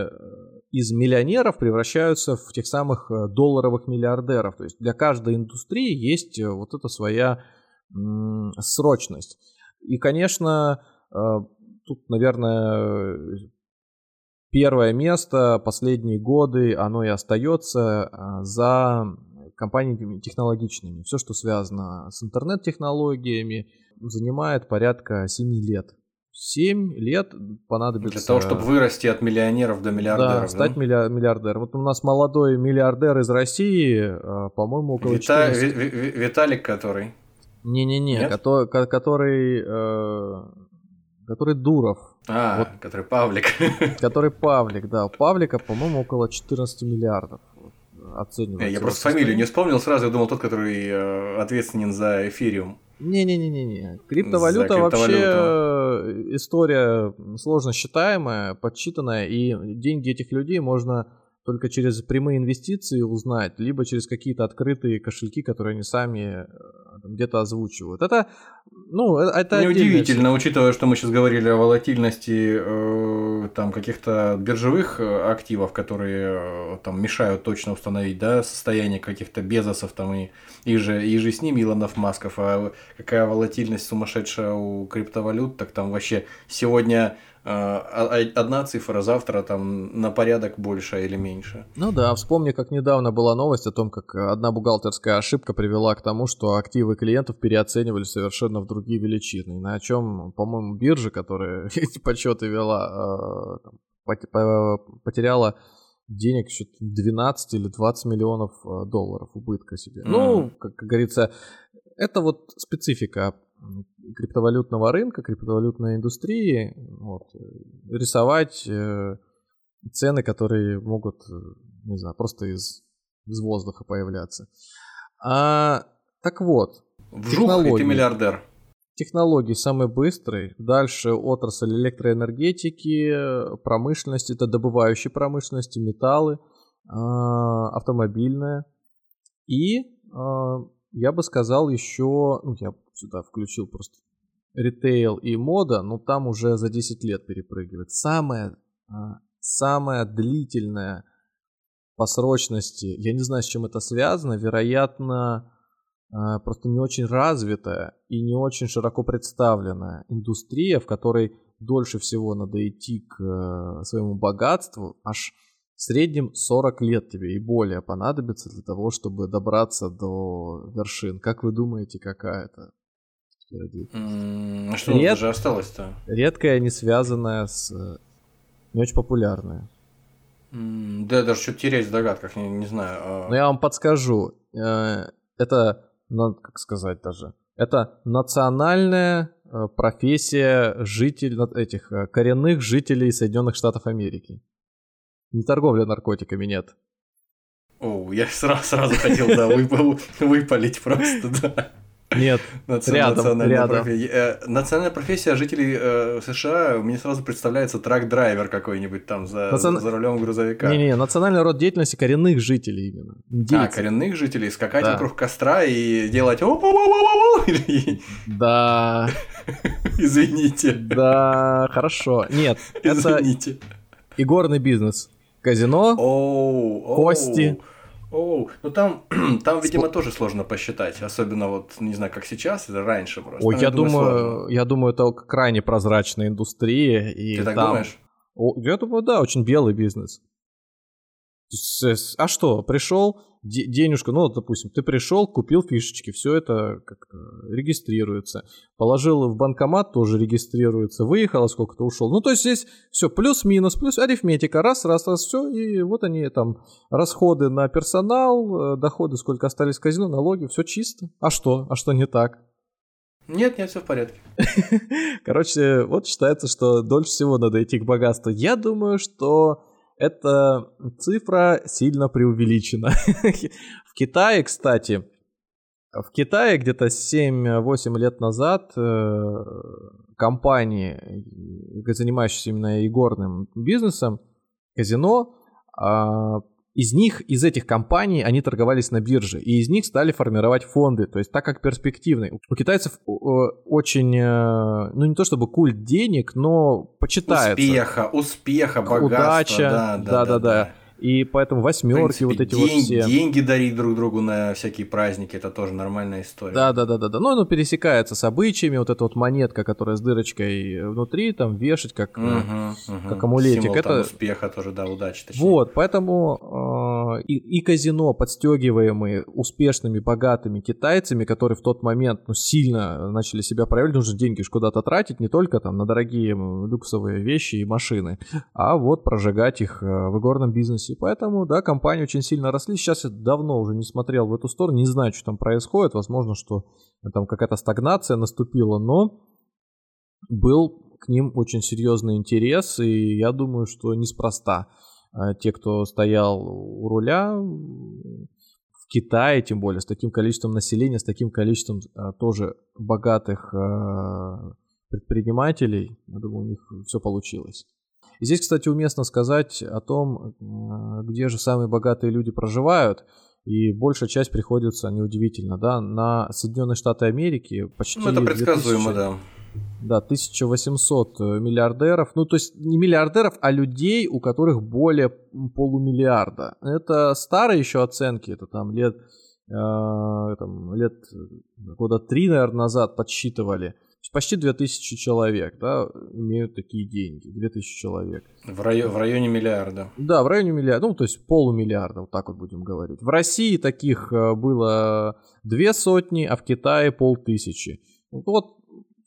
S1: из миллионеров превращаются в тех самых долларовых миллиардеров. То есть для каждой индустрии есть вот эта своя срочность. И, конечно, тут, наверное, первое место последние годы, оно и остается а, за компаниями технологичными. Все, что связано с интернет-технологиями, занимает порядка 7 лет. 7 лет понадобится...
S2: Для того, чтобы вырасти от миллионеров до миллиардеров.
S1: Да, стать милля- миллиардером. Вот у нас молодой миллиардер из России, а, по-моему, около
S2: Вита-
S1: 14
S2: Ви- Ви- Ви- Виталик, который.
S1: Не-не-не,
S2: Нет?
S1: кото- ко- который, э, который Дуров,
S2: А,
S1: Вот.
S2: который Павлик.
S1: который Павлик, да, у Павлика, по-моему, около 14 миллиардов оценивается.
S2: Я просто фамилию не вспомнил сразу, я думал тот, который э, ответственен за эфириум.
S1: Не-не-не-не. Криптовалюта вообще э, история сложно считаемая, подсчитанная, и деньги этих людей можно только через прямые инвестиции узнать, либо через какие-то открытые кошельки, которые они сами э, где-то озвучивают. Это, ну, э- это
S2: Неудивительно, учитывая, что мы сейчас говорили о волатильности э, там каких-то биржевых э, активов, которые э, там мешают точно установить, да, состояние каких-то Безосов там и, и же, и же с ними Илонов Масков, а какая волатильность сумасшедшая у криптовалют, так там вообще сегодня одна цифра, завтра там на порядок больше или меньше.
S1: Ну да, вспомни, как недавно была новость о том, как одна бухгалтерская ошибка привела к тому, что активы клиентов переоценивали совершенно в другие величины. На чем, по-моему, биржа, которая эти подсчеты вела, э, потеряла денег что 12 или 20 миллионов э, долларов убытка себе. Ну,
S2: Мгм.
S1: как, как говорится, это вот специфика криптовалютного рынка, криптовалютной индустрии. Вот, рисовать э, цены, которые могут, э, не знаю, просто из, из воздуха появляться. А, так вот,
S2: Вжух, и ты
S1: Технологии.
S2: миллиардер.
S1: технологии самый быстрый. Дальше отрасль электроэнергетики, промышленность, это добывающие промышленности, металлы, а, автомобильная. И а, я бы сказал еще, ну я сюда включил просто ритейл и мода, но там уже за 10 лет перепрыгивает. Самое, а, самое длительное по срочности, я не знаю, с чем это связано, вероятно, а, просто не очень развитая и не очень широко представленная индустрия, в которой дольше всего надо идти к э, своему богатству, аж в среднем 40 лет тебе и более понадобится для того, чтобы добраться до вершин. Как вы думаете, какая это?
S2: М, а Что
S1: Нет.
S2: даже осталось-то?
S1: Редкая, не связанная с... э, не очень популярная.
S2: М, Да, я даже что-то теряюсь в догадках, не, не знаю. а-
S1: Но я вам подскажу. Э, Это, ну, как сказать даже, это национальная э, профессия жителей, этих коренных жителей Соединенных Штатов Америки. Не торговля наркотиками, нет.
S2: О, я сразу, сразу хотел, да, вып- выпалить просто, да.
S1: Нет, рядом,
S2: национальная,
S1: рядом.
S2: профессия. Э, национальная профессия жителей э, США, мне сразу представляется трак-драйвер какой-нибудь там за,
S1: Национ-
S2: за рулем грузовика.
S1: Не-не, национальный род деятельности коренных жителей именно.
S2: А,
S1: Индейцы.
S2: коренных жителей, скакать
S1: Да.
S2: вокруг костра и делать
S1: Да,
S2: извините,
S1: да, хорошо. Нет, это
S2: извините.
S1: игорный бизнес. Казино,
S2: оу,
S1: Кости.
S2: Оу, ну там, там, видимо, тоже сложно посчитать, особенно вот, не знаю, как сейчас, или раньше просто.
S1: Ой,
S2: Там,
S1: я думаю,
S2: сложно.
S1: я думаю, это крайне прозрачная индустрия. И
S2: Ты так
S1: там-
S2: думаешь?
S1: О, я думаю, да, очень белый бизнес. А что, пришел, денежку, ну, вот, допустим, ты пришел, купил фишечки, все это как-то регистрируется. Положил в банкомат, тоже регистрируется. Выехал, а сколько-то ушел. Ну, то есть здесь все плюс-минус, плюс арифметика. Раз, раз, раз, все. И вот они там, расходы на персонал, э, доходы, сколько остались в казино, налоги, все чисто. А что? А что не так?
S2: Нет, нет, все в порядке.
S1: Короче, вот считается, что дольше всего надо идти к богатству. Я думаю, что эта цифра сильно преувеличена. В Китае, кстати, в Китае где-то 7-8 лет назад э, компании, э, занимающиеся именно игорным бизнесом, казино, а, из них, из этих компаний, они торговались на бирже, и из них стали формировать фонды, то есть так как перспективные. У китайцев э, очень, э, ну не то чтобы культ денег, но почитается.
S2: Успеха, успеха, богатства.
S1: Удача,
S2: да, да,
S1: да-да-да. И поэтому восьмерки,
S2: принципе,
S1: вот эти
S2: день-
S1: вот все.
S2: Деньги дарить друг другу на всякие праздники, это тоже нормальная история.
S1: Да, да, да, да, да. Ну, оно пересекается с обычаями. Вот эта вот монетка, которая с дырочкой внутри, там вешать как.
S2: Мгм, мгм.
S1: как амулетик.
S2: Символ, там,
S1: Это-
S2: успеха тоже, да, удачи. точнее.
S1: Вот, поэтому э, и, и казино, подстегиваемые успешными, богатыми китайцами, которые в тот момент ну, сильно начали себя проявлять, нужно деньги ж куда-то тратить, не только там на дорогие люксовые вещи и машины, а вот прожигать их э, в игорном бизнесе. Поэтому, да, компании очень сильно росли. Сейчас я давно уже не смотрел в эту сторону, не знаю, что там происходит. Возможно, что там какая-то стагнация наступила, но был к ним очень серьезный интерес, и я думаю, что неспроста э, те, кто стоял у руля в Китае, тем более, с таким количеством населения, с таким количеством э, тоже богатых э, предпринимателей, я думаю, у них все получилось. И здесь, кстати, уместно сказать о том, где же самые богатые люди проживают. И большая часть приходится, неудивительно, да, на Соединенные Штаты Америки. Почти
S2: Ну, это
S1: 2000
S2: предсказуемо, да.
S1: Да, 1800 э, миллиардеров. Ну, то есть не миллиардеров, а людей, у которых более полумиллиарда. Это старые еще оценки, это там лет, э, там, лет э, года три, наверное, назад подсчитывали. Почти 2000 человек, да, имеют такие деньги. 2000 человек.
S2: В, райо- в районе миллиарда.
S1: Да, в районе миллиарда, ну, то есть полумиллиарда, вот так вот будем говорить. В России таких э, было две сотни, а в Китае полтысячи. Вот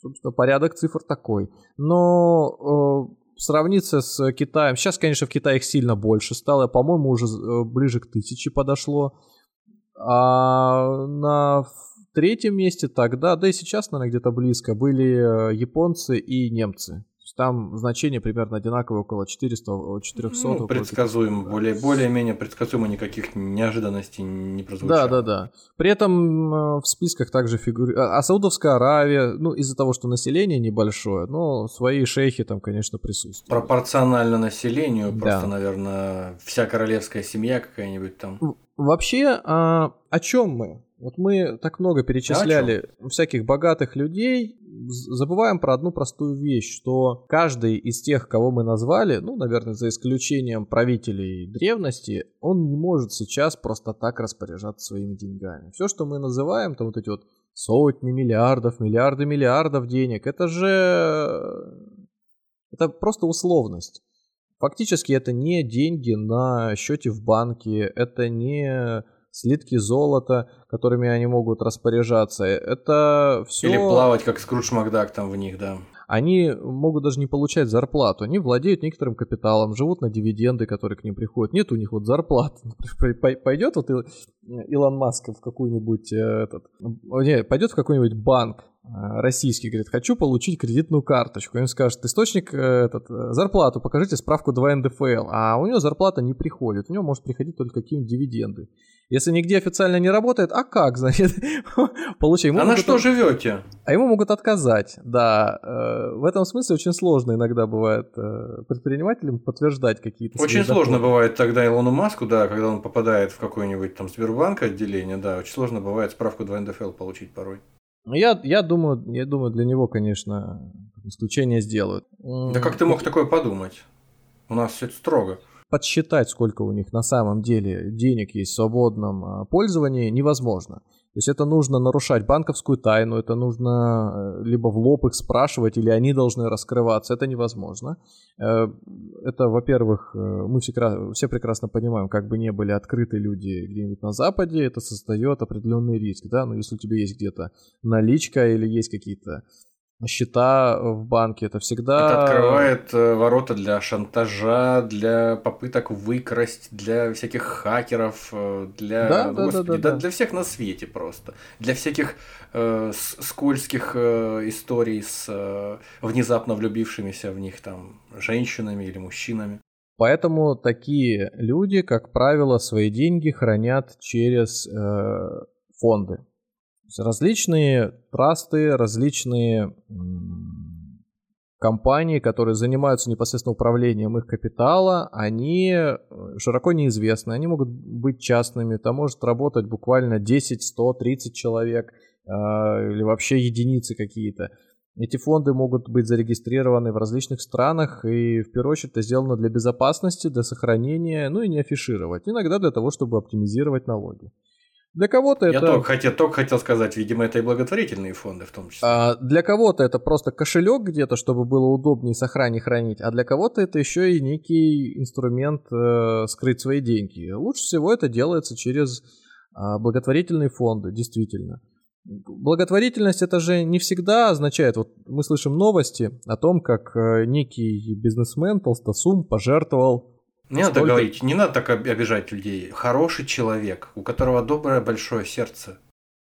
S1: собственно, порядок цифр такой. Но э, сравниться с Китаем, сейчас, конечно, в Китае их сильно больше стало, по-моему, уже э, ближе к тысяче подошло. А на третьем месте тогда, да и сейчас, наверное, где-то близко, были э, японцы и немцы. Там значение примерно одинаковое, около 400, около 400.
S2: Ну, предсказуемо, более, более-менее предсказуемо, никаких неожиданностей не прозвучало.
S1: Да, да, да. При этом э, в списках также фигурирует... А Саудовская Аравия, ну, из-за того, что население небольшое, но свои шейхи там, конечно, присутствуют.
S2: Пропорционально населению,
S1: Да.
S2: просто, наверное, вся королевская семья какая-нибудь там.
S1: Вообще, а, о чем мы? Вот мы так много перечисляли всяких богатых людей, забываем про одну простую вещь, что каждый из тех, кого мы назвали, ну, наверное, за исключением правителей древности, он не может сейчас просто так распоряжаться своими деньгами. Все, что мы называем, там вот эти вот сотни миллиардов, миллиарды миллиардов денег, это же... Это просто условность. Фактически это не деньги на счете в банке, это не слитки золота, которыми они могут распоряжаться. Это все...
S2: Или плавать, как Скрудж Макдак там в них, да.
S1: Они могут даже не получать зарплату. Они владеют некоторым капиталом, живут на дивиденды, которые к ним приходят. Нет у них вот зарплат. Пойдет вот Ил- Илон Маск в какой-нибудь э, этот, не, пойдет в какой-нибудь банк, российский, говорит, хочу получить кредитную карточку. И он скажет, источник, э, этот, э, зарплату, покажите справку 2 НДФЛ. А у него зарплата не приходит, у него может приходить только какие-нибудь дивиденды. Если нигде официально не работает, а как, значит,
S2: получай. А на что живете?
S1: А ему могут отказать, да. В этом смысле очень сложно иногда бывает предпринимателям подтверждать какие-то
S2: Очень сложно бывает тогда Илону Маску, да, когда он попадает в какой-нибудь там Сбербанк отделение, да, очень сложно бывает справку 2 НДФЛ получить порой.
S1: Ну, я, я, думаю, я думаю, для него, конечно, исключение сделают.
S2: Да как ты мог такое подумать? У нас все строго.
S1: Подсчитать, сколько у них на самом деле денег есть в свободном а, пользовании, невозможно. То есть это нужно нарушать банковскую тайну, это нужно э, либо в лоб их спрашивать, или они должны раскрываться. Это невозможно. Э, это, во-первых, э, мы все, прекрасно понимаем, как бы не были открыты люди где-нибудь на Западе, это создает определенный риск. Да? Но если у тебя есть где-то наличка или есть какие-то счета в банке, это всегда...
S2: Это открывает э, ворота для шантажа, для попыток выкрасть, для всяких хакеров, э, для... Да, да, Господи, да, да, да. для всех на свете просто. Для всяких э, скользких э, историй с э, внезапно влюбившимися в них там женщинами или мужчинами.
S1: Поэтому такие люди, как правило, свои деньги хранят через э, фонды различные трасты, различные компании, которые занимаются непосредственно управлением их капитала, они э, широко неизвестны. Они могут быть частными, там может работать буквально 10, 100, 30 человек э, или вообще единицы какие-то. Эти фонды могут быть зарегистрированы в различных странах, и в первую очередь это сделано для безопасности, для сохранения, ну и не афишировать. Иногда для того, чтобы оптимизировать налоги. Для кого-то
S2: это... Я только хотел, только хотел сказать, видимо, это и благотворительные фонды в том числе.
S1: А, для кого-то это просто кошелек где-то, чтобы было удобнее сохранить, хранить, а для кого-то это еще и некий инструмент э, скрыть свои деньги. Лучше всего это делается через э, благотворительные фонды, действительно. Благотворительность это же не всегда означает, вот мы слышим новости о том, как э, некий бизнесмен, толстосум, пожертвовал
S2: не надо говорить, не надо так обижать людей. Хороший человек, у которого доброе большое сердце.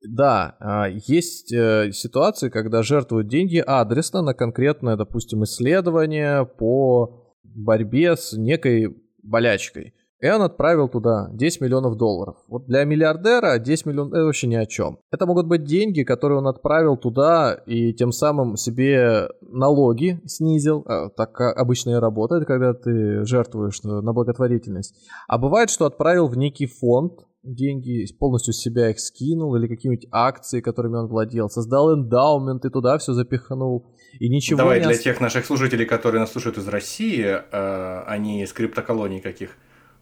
S1: Да, а, есть э, ситуации, когда жертвуют деньги адресно на конкретное, допустим, исследование по борьбе с некой болячкой. И он отправил туда 10 миллионов долларов. Вот для миллиардера 10 миллионов это вообще ни о чем. Это могут быть деньги, которые он отправил туда и тем самым себе налоги снизил. А, так обычно и работает, когда ты жертвуешь на благотворительность. А бывает, что отправил в некий фонд деньги, полностью с себя их скинул, или какие-нибудь акции, которыми он владел, создал эндаумент и туда все запихнул. И ничего
S2: Давай
S1: не
S2: для тех наших слушателей, которые нас слушают из России, э, а не из криптоколоний каких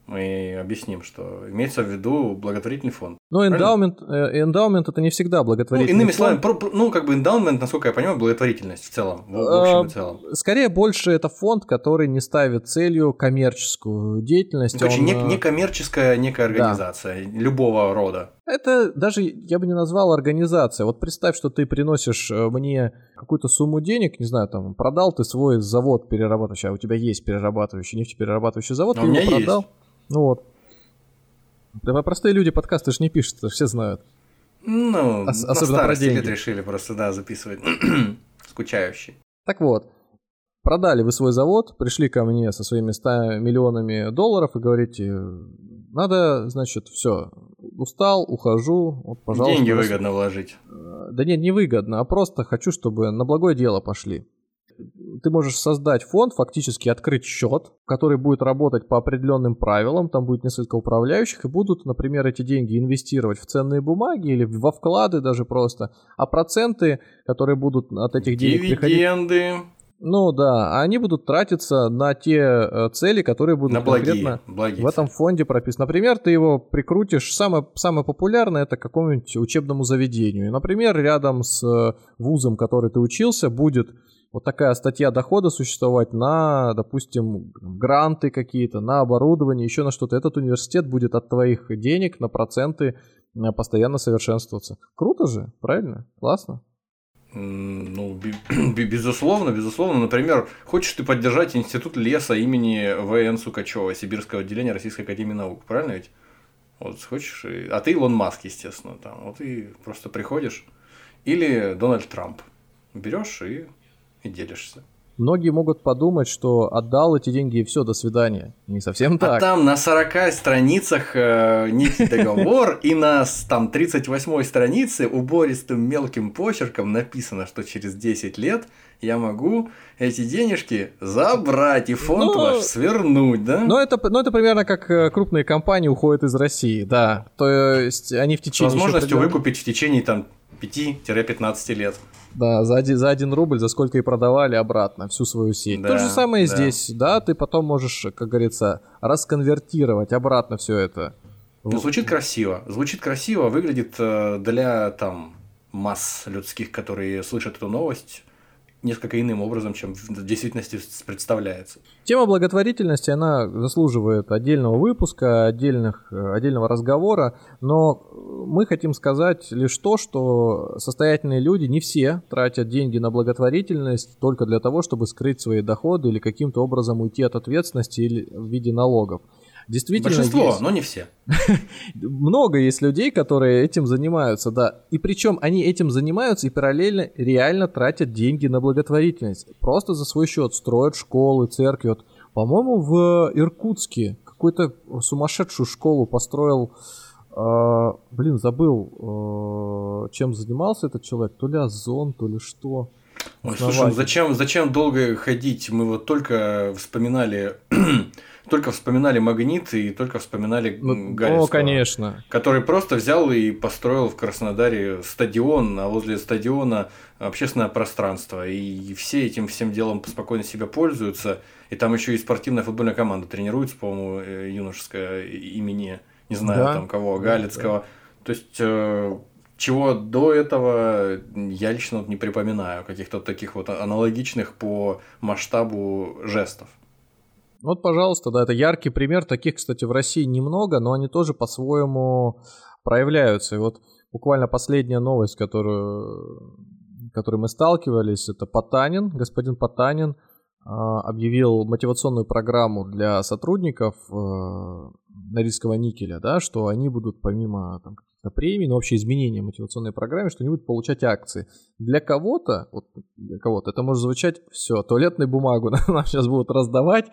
S2: мы объясним, что имеется в виду благотворительный фонд.
S1: Ну, эндаумент, э, эндаумент это не всегда благотворительный
S2: ну, иными фонд. словами, ну, как бы эндаумент, насколько я понимаю, благотворительность в целом, в, в общем и целом.
S1: Скорее, больше это фонд, который не ставит целью коммерческую деятельность. Ну,
S2: короче, он... не, не коммерческая некая организация да. любого рода.
S1: Это даже, я бы не назвал организация. Вот представь, что ты приносишь э, мне какую-то сумму денег, не знаю, там, продал ты свой завод перерабатывающий, а у тебя есть перерабатывающий, нефтеперерабатывающий завод, Но ты его продал. Есть. Ну вот. Да простые люди подкасты же не пишут, все знают.
S2: Ну, Ос- особенно про деньги. лет решили просто, да, записывать. Скучающий.
S1: Так вот, продали вы свой завод, пришли ко мне со своими 100 миллионами долларов и говорите, надо, значит, все, устал, ухожу, вот, пожалуйста.
S2: Деньги выгодно вложить.
S1: Да нет, не выгодно, а просто хочу, чтобы на благое дело пошли ты можешь создать фонд, фактически открыть счет, который будет работать по определенным правилам, там будет несколько управляющих, и будут, например, эти деньги инвестировать в ценные бумаги или во вклады даже просто, а проценты, которые будут от этих денег
S2: Дивиденды.
S1: приходить... Ну да, они будут тратиться на те э, цели, которые будут на благие, конкретно благие в этом фонде прописаны. Например, ты его прикрутишь, самое, самое популярное это к какому-нибудь учебному заведению. Например, рядом с э, вузом, который ты учился, будет вот такая статья дохода существовать на, допустим, гранты какие-то, на оборудование, еще на что-то. Этот университет будет от твоих денег на проценты э, постоянно совершенствоваться. Круто же, правильно? Классно.
S2: Ну, безусловно, безусловно. Например, хочешь ты поддержать Институт леса имени В.Н. Сукачева, Сибирского отделения Российской Академии Наук, правильно ведь? Вот хочешь, а ты Илон Маск, естественно, там. Вот и просто приходишь или Дональд Трамп. Берешь и, и делишься.
S1: Многие могут подумать, что отдал эти деньги и все, до свидания. Не совсем так.
S2: А там на 40 страницах э, некий договор, и на там 38 странице убористым мелким почерком написано, что через 10 лет я могу эти денежки забрать и фонд
S1: Ну,
S2: ваш свернуть, да?
S1: Но это, ну, это примерно как э, крупные компании уходят из России, да. То есть они в
S2: С
S1: течение... еще
S2: возможностью выкупить в течение там 5-15 лет.
S1: Да, за один, за один рубль, за сколько и продавали обратно всю свою сеть.
S2: Да,
S1: То же самое
S2: да.
S1: здесь, да, ты потом можешь, как говорится, расконвертировать обратно все это.
S2: Ну, звучит красиво. Звучит красиво, выглядит э, для там масс людских, которые слышат эту новость, несколько иным образом, чем в действительности представляется.
S1: Тема благотворительности, она заслуживает отдельного выпуска, отдельных, э, отдельного разговора, но мы хотим сказать лишь то, что состоятельные люди, не все, тратят деньги на благотворительность только для того, чтобы скрыть свои доходы или каким-то образом уйти от ответственности или в виде налогов. Действительно,
S2: Большинство,
S1: есть-
S2: но не все.
S1: много есть людей, которые этим занимаются, да. И причем они этим занимаются и параллельно реально тратят деньги на благотворительность. Просто за свой счет строят школы, церкви. Вот, по-моему, в Иркутске какую-то сумасшедшую школу построил. э, блин, забыл, э, чем занимался этот человек. То ли Озон, то ли что.
S2: Ой, слушай, ну зачем, зачем долго ходить? Мы вот только вспоминали, только вспоминали Магнит и только вспоминали
S1: Ну,
S2: Галицкого,
S1: конечно.
S2: который просто взял и построил в Краснодаре стадион, а возле стадиона общественное пространство. И все этим всем делом спокойно себя пользуются. И там еще и спортивная футбольная команда тренируется, по-моему, э, юношеская имени, не знаю
S1: Да.
S2: там кого, Галицкого. То есть, э, чего до этого я лично вот не припоминаю, каких-то таких вот аналогичных по масштабу жестов.
S1: Вот, пожалуйста, да, это яркий пример. Таких, кстати, в России немного, но они тоже по-своему проявляются. И вот буквально последняя новость, которую, которой мы сталкивались, это Потанин, господин Потанин а, объявил мотивационную программу для сотрудников э, Норильского никеля, да, что они будут помимо там, каких-то премий, но вообще изменения мотивационной программы, что они будут получать акции. Для кого-то, вот для кого-то это может звучать все, туалетную бумагу нам сейчас будут раздавать,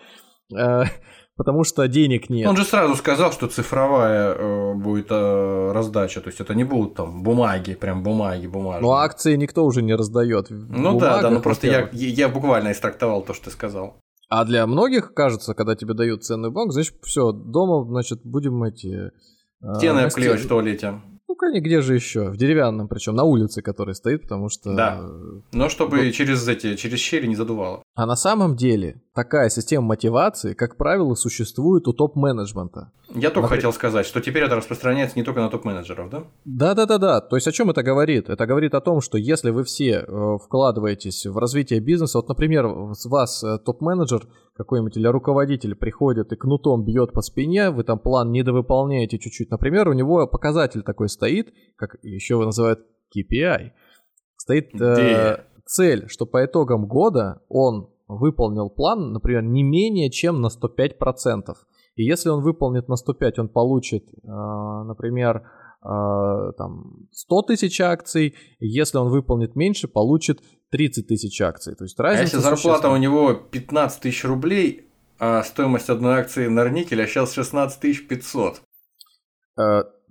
S1: потому что денег нет.
S2: Он же сразу сказал, что цифровая э, будет э, раздача, то есть это не будут там бумаги, прям бумаги, бумажные.
S1: Но акции никто уже не раздает.
S2: Ну да, да, ну просто я, я буквально истрактовал то, что ты сказал.
S1: А для многих, кажется, когда тебе дают ценный банк, значит, все, дома, значит, будем эти... э,
S2: Стены обклеивать в туалете.
S1: Ну, конечно, где же еще? В деревянном, причем на улице, который стоит, потому что...
S2: Да.
S1: э,
S2: Но чтобы через эти, через щели не задувало.
S1: А на самом деле такая система мотивации, как правило, существует у топ-менеджмента.
S2: Я только
S1: Напри-
S2: хотел сказать, что теперь это распространяется не только на топ-менеджеров, да?
S1: Да-да-да-да. То есть о чем это говорит? Это говорит о том, что если вы все э, вкладываетесь в развитие бизнеса, вот, например, с вас э, топ-менеджер какой-нибудь или руководитель приходит и кнутом бьет по спине, вы там план недовыполняете чуть-чуть. Например, у него показатель такой стоит, как еще его называют KPI. Стоит э,
S2: Где?
S1: цель, что по итогам года он выполнил план, например, не менее чем на 105%. И если он выполнит на 105, он получит, э, например, э, там 100 тысяч акций. Если он выполнит меньше, получит 30 тысяч акций. То есть
S2: А
S1: разница
S2: если зарплата у него 15 тысяч рублей, а стоимость одной акции Норникеля сейчас 16 тысяч 500.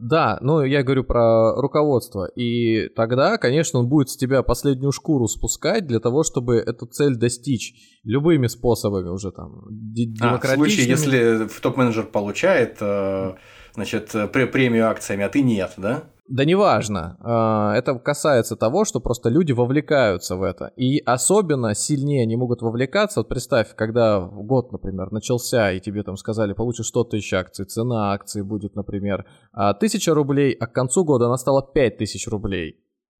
S1: Да, ну я говорю про руководство. И тогда, конечно, он будет с тебя последнюю шкуру спускать для того, чтобы эту цель достичь любыми способами уже там.
S2: А, в случае, если топ-менеджер получает, э, значит, пре- премию акциями, а ты нет, да?
S1: Да неважно. А, Это касается того, что просто люди вовлекаются в это. И особенно сильнее они могут вовлекаться. Вот представь, когда год, например, начался, и тебе там сказали, получишь 100 тысяч акций, цена акции будет, например, а, 1000 рублей, а к концу года она стала 5000 рублей.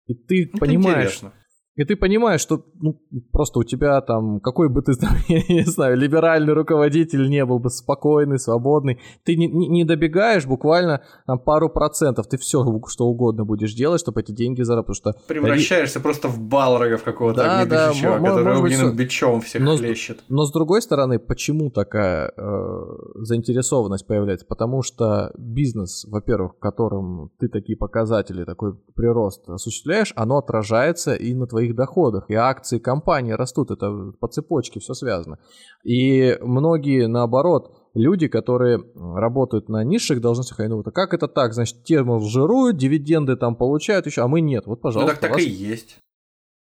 S1: И ты
S2: Ну, это
S1: понимаешь,
S2: интересно.
S1: И ты понимаешь, что ну, просто у тебя там, какой бы ты там, я не знаю, либеральный руководитель не был бы спокойный, свободный, ты не, не, добегаешь буквально там, пару процентов, ты все, что угодно будешь делать, чтобы эти деньги заработать. Что...
S2: Превращаешься просто в балрога в какого-то да, да, который огненным бичом всех
S1: но,
S2: хлещет.
S1: Но с другой стороны, почему такая э, заинтересованность появляется? Потому что бизнес, во-первых, в котором ты такие показатели, такой прирост осуществляешь, оно отражается и на твоих доходах, и акции компании растут, это по цепочке все связано. И многие, наоборот, люди, которые работают на низших должностях, они думают, а как это так? Значит, те, жируют, дивиденды там получают еще, а мы нет. Вот, пожалуйста.
S2: Ну, так так вас... и есть.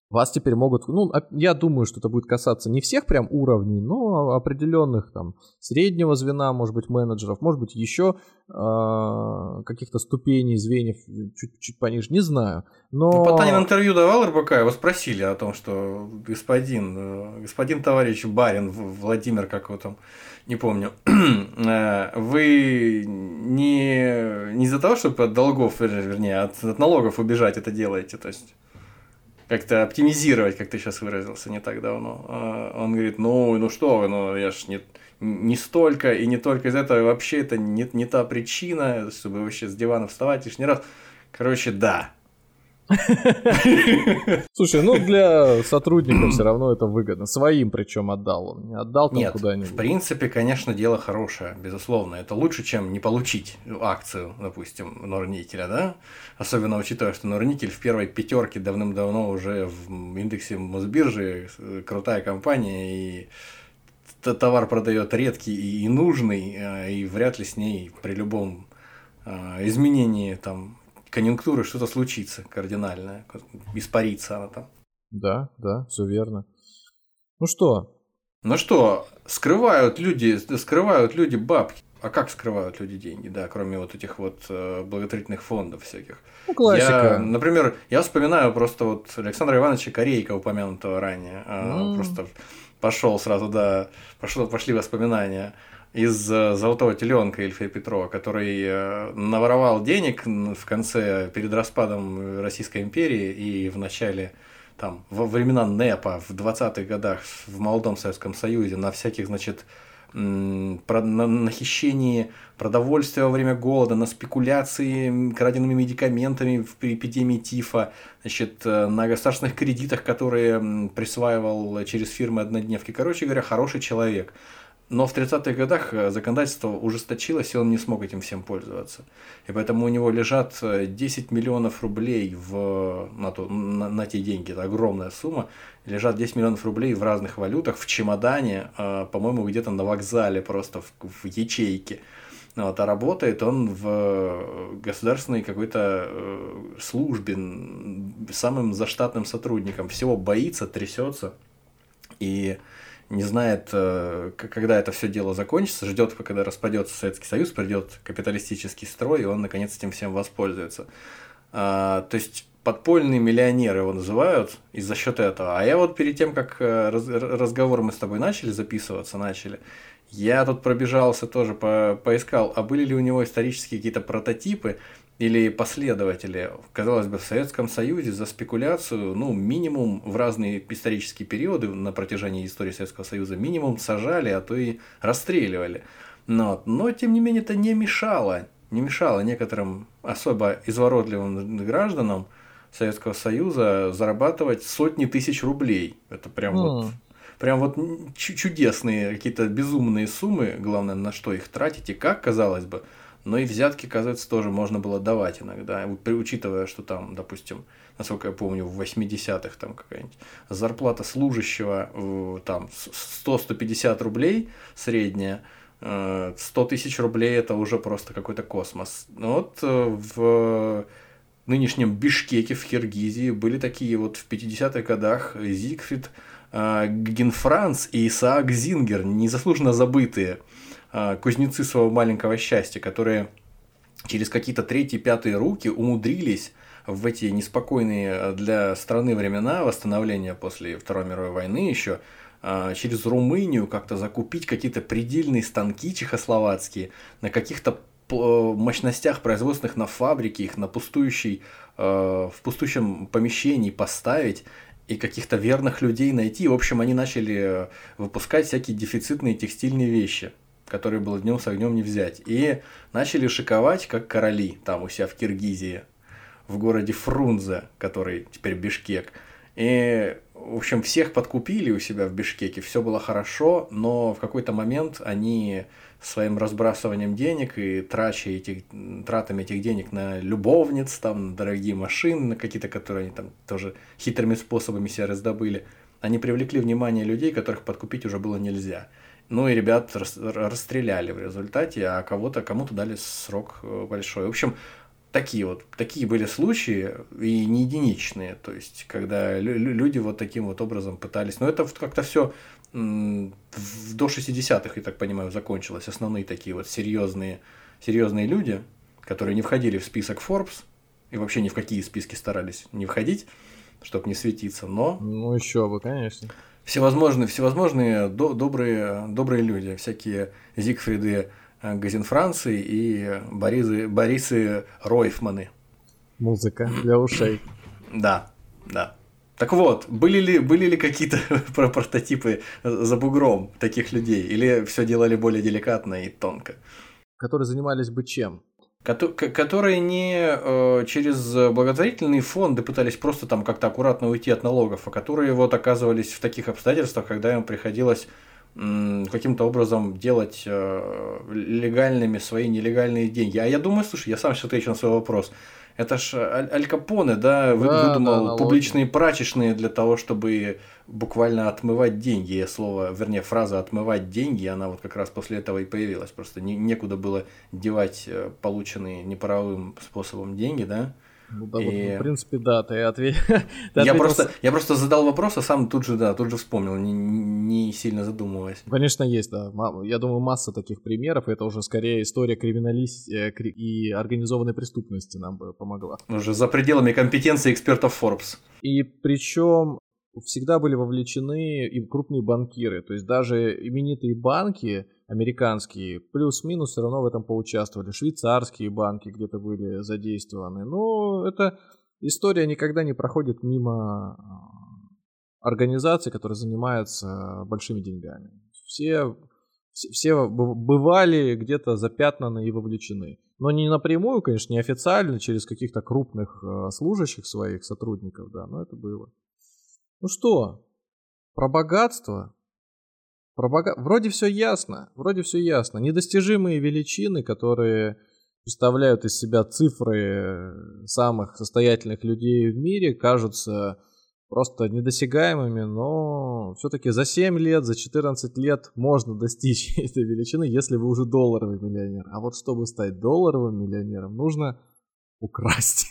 S1: Вас теперь могут, ну, я думаю, что это будет касаться не всех прям уровней, но определенных там среднего звена, может быть, менеджеров, может быть, еще э, каких-то ступеней, звеньев чуть-чуть пониже, не знаю. Но...
S2: Ну, Потанин интервью давал РБК, его спросили о том, что господин, э, господин товарищ Барин, Владимир, как его там, не помню, э, вы не, не из-за того, чтобы от долгов, вернее, от, от налогов убежать это делаете, то есть как-то оптимизировать, как ты сейчас выразился не так давно. А он говорит, ну, ну что ну я ж не, не столько и не только из этого, вообще это не, не та причина, чтобы вообще с дивана вставать лишний раз. Короче, да,
S1: Слушай, ну для сотрудников все равно это выгодно. Своим причем отдал он. Не отдал там куда-нибудь.
S2: В принципе, конечно, дело хорошее, безусловно. Это лучше, чем не получить акцию, допустим, Норникеля, да? Особенно учитывая, что Норникель в первой пятерке давным-давно уже в индексе Мосбиржи крутая компания и товар продает редкий и нужный, э, и вряд ли с ней при любом э, изменении там конъюнктуры что-то случится кардинальное, испарится она там.
S1: Да, да, все верно. Ну что?
S2: Ну что, скрывают люди, скрывают люди бабки. А как скрывают люди деньги, да, кроме вот этих вот э, благотворительных фондов всяких?
S1: Ну, классика.
S2: Я, например, я вспоминаю просто вот Александра Ивановича Корейка, упомянутого ранее. Mm. Просто пошел сразу, да, пошло, пошли воспоминания из э, «Золотого теленка» Ильфа Петрова, который э, наворовал денег в конце, перед распадом Российской империи и в начале, там, во времена НЭПа, в 20-х годах в молодом Советском Союзе на всяких, значит, на, на хищении продовольствия во время голода, на спекуляции краденными медикаментами в эпидемии тифа, значит, э, на государственных кредитах, которые присваивал через фирмы однодневки. Короче говоря, хороший человек. Но в 30-х годах э, законодательство ужесточилось, и он не смог этим всем пользоваться. И поэтому у него лежат 10 э, миллионов рублей в, на, то, на, на те деньги, это огромная сумма, лежат 10 миллионов рублей в разных валютах, в чемодане, э, по-моему, где-то на вокзале, просто в, в ячейке. Вот, а работает он в государственной какой-то службе, самым заштатным сотрудником. Всего боится, трясется. И не знает, э, когда это все дело закончится, ждет, когда распадется Советский Союз, придет капиталистический строй, и он наконец этим всем воспользуется. А, то есть подпольные миллионеры его называют и за счет этого. А я вот перед тем, как э, разговор мы с тобой начали записываться, начали, я тут пробежался тоже, по, поискал, а были ли у него исторические какие-то прототипы, или последователи, казалось бы, в Советском Союзе за спекуляцию, ну, минимум в разные исторические периоды на протяжении истории Советского Союза, минимум сажали, а то и расстреливали. Но, но тем не менее, это не мешало, не мешало некоторым особо изворотливым гражданам Советского Союза зарабатывать сотни тысяч рублей. Это прям mm. вот прям вот чудесные какие-то безумные суммы, главное, на что их тратить и как, казалось бы, но и взятки, кажется, тоже можно было давать иногда, учитывая, что там, допустим, насколько я помню, в 80-х там какая-нибудь зарплата служащего там 100-150 рублей средняя, 100 э, тысяч рублей это уже просто какой-то космос. Вот э, в нынешнем Бишкеке в Киргизии были такие вот в 50-х годах Зигфрид э, Генфранц и Исаак Зингер, незаслуженно забытые кузнецы своего маленького счастья, которые через какие-то третьи, пятые руки умудрились в эти неспокойные для страны времена восстановления после Второй мировой войны еще а, через Румынию как-то закупить какие-то предельные станки чехословацкие на каких-то мощностях производственных на фабрике, их на пустующей, в пустующем помещении поставить и каких-то верных людей найти. В общем, они начали выпускать всякие дефицитные текстильные вещи, которые было днем с огнем не взять. И начали шиковать, как короли, там у себя в Киргизии, в городе Фрунзе, который теперь Бишкек. И, в общем, всех подкупили у себя в Бишкеке, все было хорошо, но в какой-то момент они своим разбрасыванием денег и трачей этих, тратами этих денег на любовниц, там, на дорогие машины, на какие-то, которые они там тоже хитрыми способами себя раздобыли, они привлекли внимание людей, которых подкупить уже было нельзя. Ну и ребят расстреляли в результате, а кого-то, кому-то дали срок э, большой. В общем, такие вот, такие были случаи, и не единичные, то есть, когда люди вот таким вот образом пытались, но это как-то все до 60-х, я так понимаю, закончилось. Основные такие вот серьезные, серьезные люди, которые не входили в список Forbes и вообще ни в какие списки старались не входить, чтобы не светиться, но...
S1: Ну, еще бы, конечно.
S2: Всевозможные, всевозможные до, добрые, добрые люди, всякие Зигфриды э, Газинфранции и Борисы, Борисы Ройфманы.
S1: Музыка для ушей.
S2: Да, да. Так вот, были ли, были ли какие-то прототипы за бугром таких людей? Или все делали более деликатно и тонко?
S1: Которые занимались бы чем?
S2: Которые не э, через благотворительные фонды пытались просто там как-то аккуратно уйти от налогов, а которые вот оказывались в таких обстоятельствах, когда им приходилось каким-то образом делать э, легальными свои нелегальные деньги. А я думаю, слушай, я сам сейчас отвечу на свой вопрос. Это ж Аль, Аль Капоне, да, выдумал да, публичные прачечные для того, чтобы буквально отмывать деньги. Слово, вернее, фраза «отмывать деньги», она вот как раз после этого и появилась. Просто не, некуда было девать э, полученные неправым способом деньги, да.
S1: Ну, да, и... в принципе, да, ты, ответ...
S2: ты я Просто, я просто задал вопрос, а сам тут же, да, тут же вспомнил, не, не сильно задумываясь.
S1: Конечно, есть, да. Я думаю, масса таких примеров. Это уже скорее история криминалистики э, и организованной преступности нам бы помогла.
S2: Уже за пределами компетенции экспертов Forbes.
S1: И причем всегда были вовлечены и крупные банкиры. То есть даже именитые банки, американские, плюс-минус все равно в этом поучаствовали. Швейцарские банки где-то были задействованы. Но эта история никогда не проходит мимо а, организаций, которые занимаются большими деньгами. Все, все бывали где-то запятнаны и вовлечены. Но не напрямую, конечно, не официально, через каких-то крупных а, служащих своих сотрудников, да, но это было. Ну что, про богатство про бога... Вроде все ясно, вроде все ясно. Недостижимые величины, которые представляют из себя цифры самых состоятельных людей в мире, кажутся просто недосягаемыми, но все-таки за 7 лет, за 14 лет можно достичь этой величины, если вы уже долларовый миллионер. А вот чтобы стать долларовым миллионером, нужно украсть.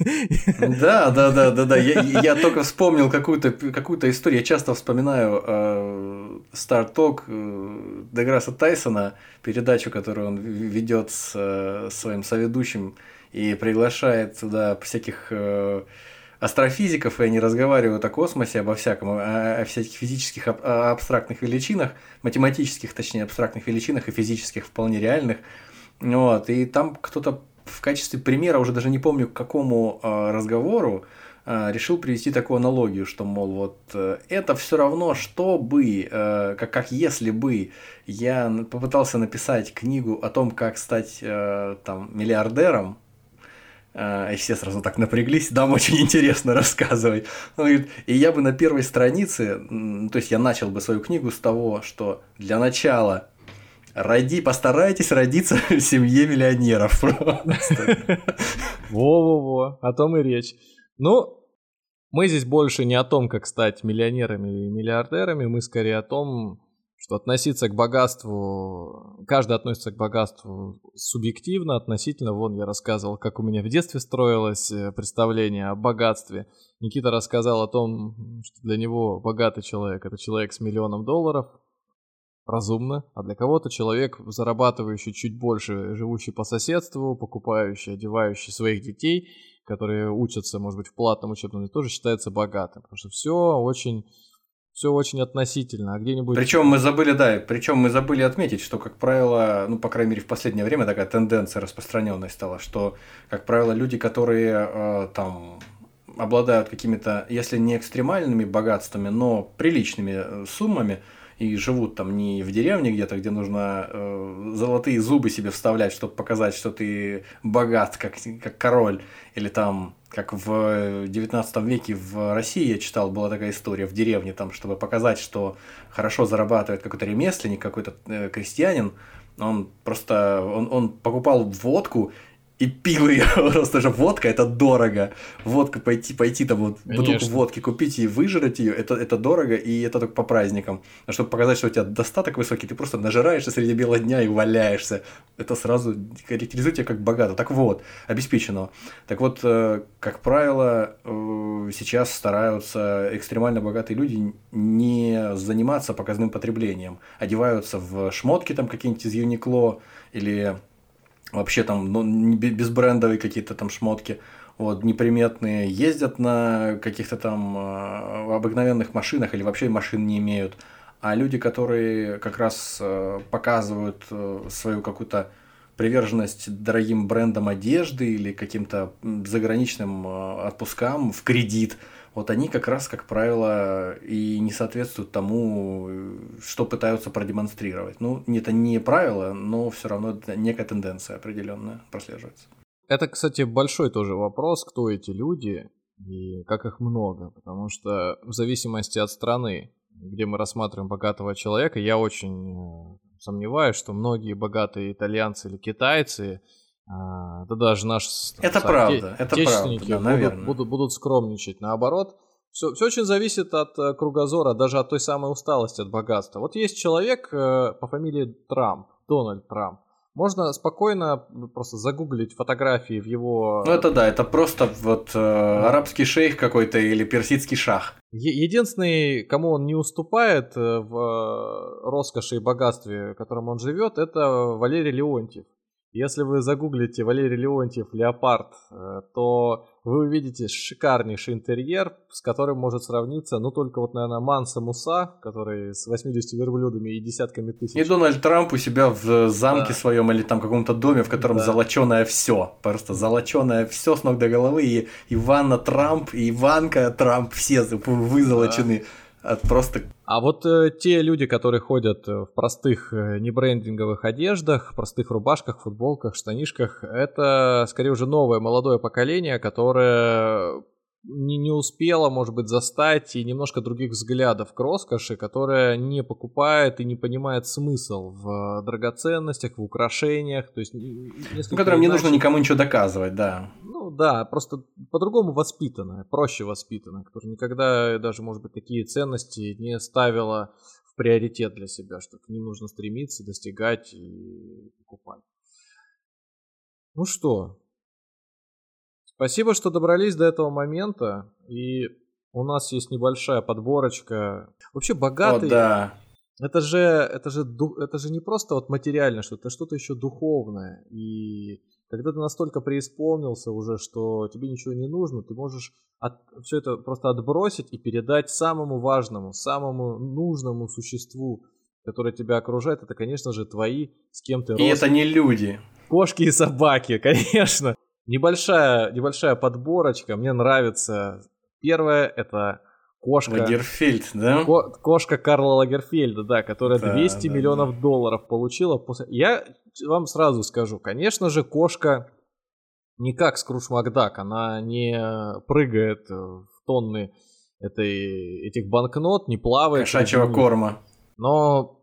S2: Да, да, да, да, да. Я, я только вспомнил какую-то какую историю. Я часто вспоминаю э, Star Talk э, Деграсса Тайсона, передачу, которую он ведет с э, своим соведущим и приглашает туда всяких э, астрофизиков, и они разговаривают о космосе, обо всяком, о, о всяких физических аб, абстрактных величинах, математических, точнее, абстрактных величинах и физических вполне реальных. Вот, и там кто-то в качестве примера, уже даже не помню к какому э, разговору, э, решил привести такую аналогию, что, мол, вот э, это все равно, что бы, э, как, как если бы я попытался написать книгу о том, как стать э, там миллиардером, и все сразу так напряглись, да, очень интересно рассказывать. Говорит, и я бы на первой странице, то есть я начал бы свою книгу с того, что для начала Роди, постарайтесь родиться в семье миллионеров.
S1: Во-во-во, о том и речь. Ну, мы здесь больше не о том, как стать миллионерами или миллиардерами, мы скорее о том, что относиться к богатству, каждый относится к богатству субъективно, относительно, вон я рассказывал, как у меня в детстве строилось э, представление о богатстве. Никита рассказал о том, что для него богатый человек – это человек с миллионом долларов, разумно, а для кого-то человек, зарабатывающий чуть больше, живущий по соседству, покупающий, одевающий своих детей, которые учатся, может быть, в платном учебном, тоже считается богатым. Потому что все очень все очень относительно, а где-нибудь...
S2: Причем мы забыли, да, причем мы забыли отметить, что, как правило, ну, по крайней мере, в последнее время такая тенденция распространенная стала, что, как правило, люди, которые э, там обладают какими-то, если не экстремальными богатствами, но приличными э, суммами, и живут там не в деревне где-то, где нужно э, золотые зубы себе вставлять, чтобы показать, что ты богат, как, как король, или там, как в 19 веке в России я читал, была такая история в деревне, там, чтобы показать, что хорошо зарабатывает какой-то ремесленник, какой-то э, крестьянин, он просто, он, он покупал водку и пил ее, просто же водка это дорого. Водка пойти, пойти там вот бутылку водки купить и выжрать ее, это, это дорого, и это только по праздникам. А чтобы показать, что у тебя достаток высокий, ты просто нажираешься среди бела дня и валяешься. Это сразу характеризует тебя как богато. Так вот, обеспеченного. Так вот, э, как правило, э, сейчас стараются экстремально богатые люди не заниматься показным потреблением. Одеваются в шмотки там какие-нибудь из Юникло или вообще там ну, безбрендовые какие-то там шмотки, вот, неприметные, ездят на каких-то там э, обыкновенных машинах или вообще машин не имеют. А люди, которые как раз э, показывают э, свою какую-то приверженность дорогим брендам одежды или каким-то заграничным э, отпускам в кредит – вот они как раз, как правило, и не соответствуют тому, что пытаются продемонстрировать. Ну, это не правило, но все равно некая тенденция определенная прослеживается.
S1: Это, кстати, большой тоже вопрос, кто эти люди и как их много, потому что в зависимости от страны, где мы рассматриваем богатого человека, я очень э, сомневаюсь, что многие богатые итальянцы или китайцы да даже наши
S2: это правда, это правда, да,
S1: наверное. Будут, будут скромничать. Наоборот, все, все очень зависит от э, кругозора, даже от той самой усталости от богатства. Вот есть человек э, по фамилии Трамп, Дональд Трамп. Можно спокойно просто загуглить фотографии в его...
S2: Ну это да, это просто вот э, арабский шейх какой-то или персидский шах.
S1: Е- единственный, кому он не уступает э, в роскоши и богатстве, в котором он живет, это Валерий Леонтьев. Если вы загуглите Валерий Леонтьев «Леопард», э, то вы увидите шикарнейший интерьер, с которым может сравниться, ну, только вот, наверное, Манса Муса, который с 80 верблюдами и десятками тысяч.
S2: И Дональд Трамп у себя в замке да. своем или там каком-то доме, в котором да. золоченое все. Просто золоченое все с ног до головы. И Иванна Трамп, и Иванка Трамп, все вызолочены. Да просто...
S1: А вот э, те люди, которые ходят э, в простых э, небрендинговых одеждах, простых рубашках, футболках, штанишках, это скорее уже новое молодое поколение, которое не, не успела, может быть, застать и немножко других взглядов к роскоши, которая не покупает и не понимает смысл в драгоценностях, в украшениях, то есть...
S2: Ну, которым не нужно никому ничего доказывать, да.
S1: Ну да, просто по-другому воспитанная, проще воспитанная, которая никогда даже, может быть, такие ценности не ставила в приоритет для себя, что к ним нужно стремиться, достигать и покупать. Ну что, Спасибо, что добрались до этого момента. И у нас есть небольшая подборочка. Вообще богатый. О,
S2: да.
S1: Это же, это же, это же не просто вот материальное что-то, это что-то еще духовное. И когда ты настолько преисполнился уже, что тебе ничего не нужно, ты можешь от, все это просто отбросить и передать самому важному, самому нужному существу, которое тебя окружает. Это, конечно же, твои, с кем ты
S2: И рос. это не люди.
S1: Кошки и собаки, конечно. Небольшая, небольшая подборочка, мне нравится. Первое это кошка.
S2: Лагерфельд, да?
S1: Ко- кошка Карла Лагерфельда, да, которая да, 200 да, миллионов да. долларов получила. После... Я вам сразу скажу, конечно же, кошка не как Скрудж Макдак, она не прыгает в тонны этой, этих банкнот, не плавает.
S2: Кошачьего корма.
S1: Но,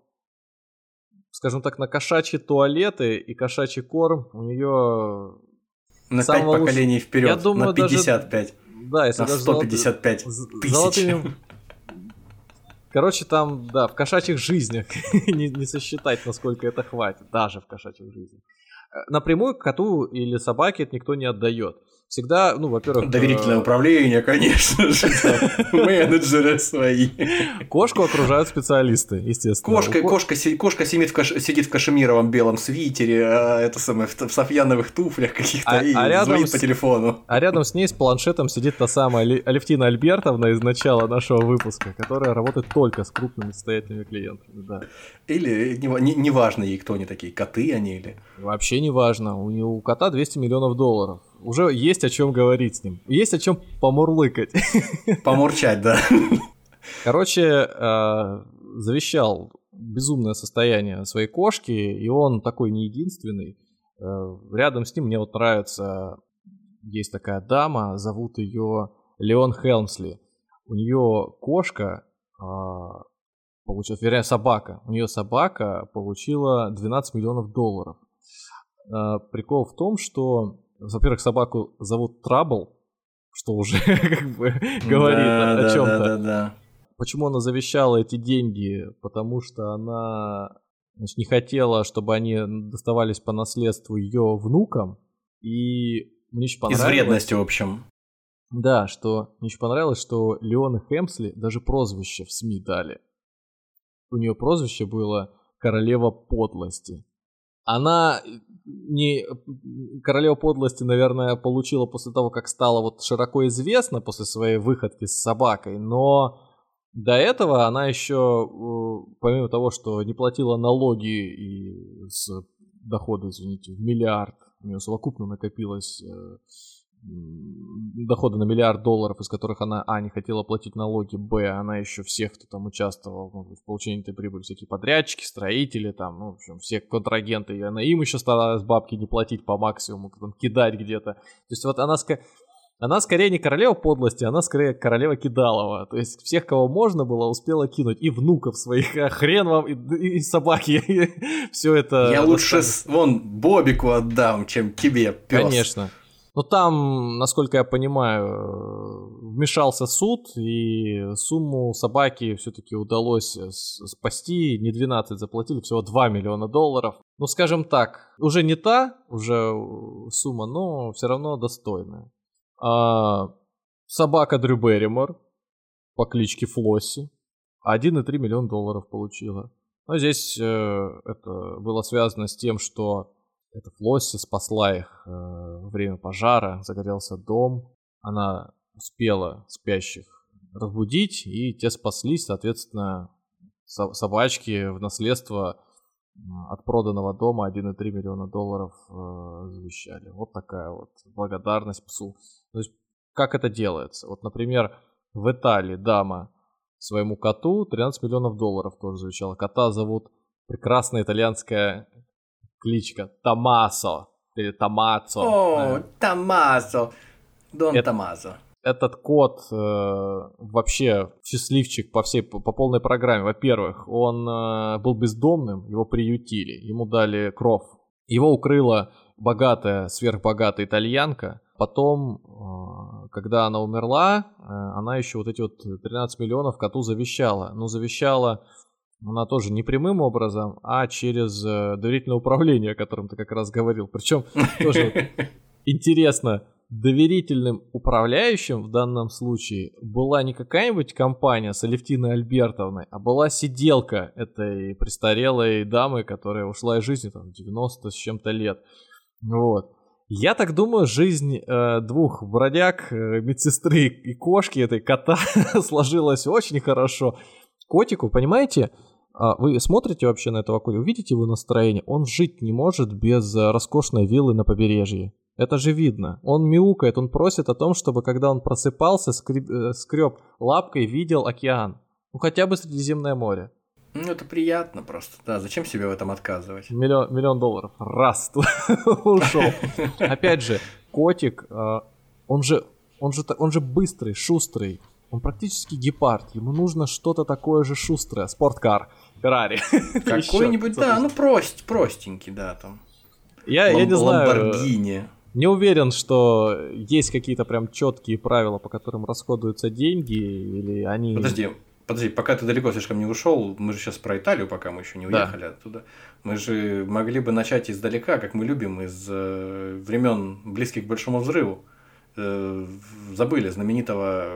S1: скажем так, на кошачьи туалеты и кошачий корм у нее
S2: на пять поколений вперед, Я думаю, на 55. Даже,
S1: да, если
S2: на
S1: даже
S2: 155
S1: золот... тысяч. Золотыми... Короче, там, да, в кошачьих жизнях не, не сосчитать, насколько это хватит, даже в кошачьих жизнях. Э, напрямую коту или собаке это никто не отдает всегда, ну, во-первых...
S2: Доверительное э... управление, конечно же, менеджеры свои.
S1: Кошку окружают специалисты, естественно.
S2: Кошка, кошка, кошка сидит, в каш... сидит в кашемировом белом свитере, а это самое, в, софьяновых туфлях каких-то а, и а рядом с... по телефону.
S1: А рядом с ней с планшетом сидит та самая Алевтина Альбертовна из начала нашего выпуска, которая работает только с крупными состоятельными клиентами, да.
S2: Или неважно не, не важно ей, кто они такие, коты они или...
S1: Вообще не важно. У, у кота 200 миллионов долларов Уже есть о чем говорить с ним. Есть о чем помурлыкать.
S2: Помурчать, да.
S1: Короче, э, завещал безумное состояние своей кошки, и он такой не единственный. Э, рядом с ним мне вот нравится, есть такая дама, зовут ее Леон Хелмсли. У нее кошка, а, получилась, вернее, собака. У нее собака получила 12 миллионов долларов. Э, прикол в том, что, во-первых, собаку зовут Трабл, что уже как бы говорит о чем-то. Да, да, да. Почему она завещала эти деньги? Потому что она значит, не хотела, чтобы они доставались по наследству ее внукам. И мне еще понравилось...
S2: Из вредности, в общем.
S1: Да, что мне еще понравилось, что Леона Хемсли даже прозвище в СМИ дали. У нее прозвище было «Королева подлости». Она не королева подлости, наверное, получила после того, как стала вот широко известна после своей выходки с собакой, но до этого она еще, э, помимо того, что не платила налоги и с дохода, извините, в миллиард, у нее совокупно накопилось э, дохода на миллиард долларов, из которых она, а, не хотела платить налоги, б, она еще всех, кто там участвовал ну, в получении этой прибыли, всякие подрядчики, строители, там, ну, в общем, все контрагенты, и она им еще старалась бабки не платить по максимуму, там, кидать где-то. То есть вот она, она скорее не королева подлости, она скорее королева кидалова. То есть всех, кого можно было, успела кинуть. И внуков своих, а хрен вам, и, и собаки. все это...
S2: Я лучше, вон, Бобику отдам, чем тебе, пес.
S1: Конечно. Но там, насколько я понимаю, вмешался суд, и сумму собаки все-таки удалось спасти. Не 12 заплатили, всего 2 миллиона долларов. Ну, скажем так, уже не та уже сумма, но все равно достойная. А, собака Дрю Берримор по кличке Флосси 1,3 миллиона долларов получила. Но здесь э, это было связано с тем, что эта Флосси спасла их э, во время пожара, загорелся дом. Она успела спящих разбудить, и те спаслись, соответственно, со- собачки в наследство от проданного дома 1,3 миллиона долларов э, завещали. Вот такая вот благодарность псу. То есть, как это делается? Вот, например, в Италии дама своему коту 13 миллионов долларов тоже завещала. Кота зовут прекрасная итальянская кличка Томасо или Томацо.
S2: О, Томасо. Дон Это, Томасо.
S1: Этот кот э, вообще счастливчик по всей по, по полной программе. Во-первых, он э, был бездомным, его приютили, ему дали кров. Его укрыла богатая, сверхбогатая итальянка. Потом, э, когда она умерла, э, она еще вот эти вот 13 миллионов коту завещала. Но завещала она тоже не прямым образом, а через э, доверительное управление, о котором ты как раз говорил. Причем тоже интересно, доверительным управляющим в данном случае была не какая-нибудь компания с Алевтиной Альбертовной, а была сиделка этой престарелой дамы, которая ушла из жизни там 90 с чем-то лет. Вот. Я так думаю, жизнь э, двух бродяг, э, медсестры и кошки этой кота сложилась очень хорошо котику, понимаете, вы смотрите вообще на этого котика, видите его настроение? Он жить не может без э, роскошной виллы на побережье. Это же видно. Он мяукает, он просит о том, чтобы когда он просыпался, скреб, э, скреб лапкой, видел океан. Ну хотя бы Средиземное море.
S2: Ну это приятно просто, да. Зачем себе в этом отказывать?
S1: Миллион, миллион долларов. Раз, ушел. Опять же, котик, э, он же, он же, он же быстрый, шустрый. Он практически гепард. Ему нужно что-то такое же шустрое. Спорткар. Феррари.
S2: Какой-нибудь, да, ну прост, простенький, да, там.
S1: Я, я не знаю.
S2: Ламборгини.
S1: Не уверен, что есть какие-то прям четкие правила, по которым расходуются деньги, или они...
S2: Подожди, подожди, пока ты далеко слишком не ушел, мы же сейчас про Италию, пока мы еще не уехали да. оттуда. Мы же могли бы начать издалека, как мы любим, из э, времен близких к большому взрыву. Э, забыли знаменитого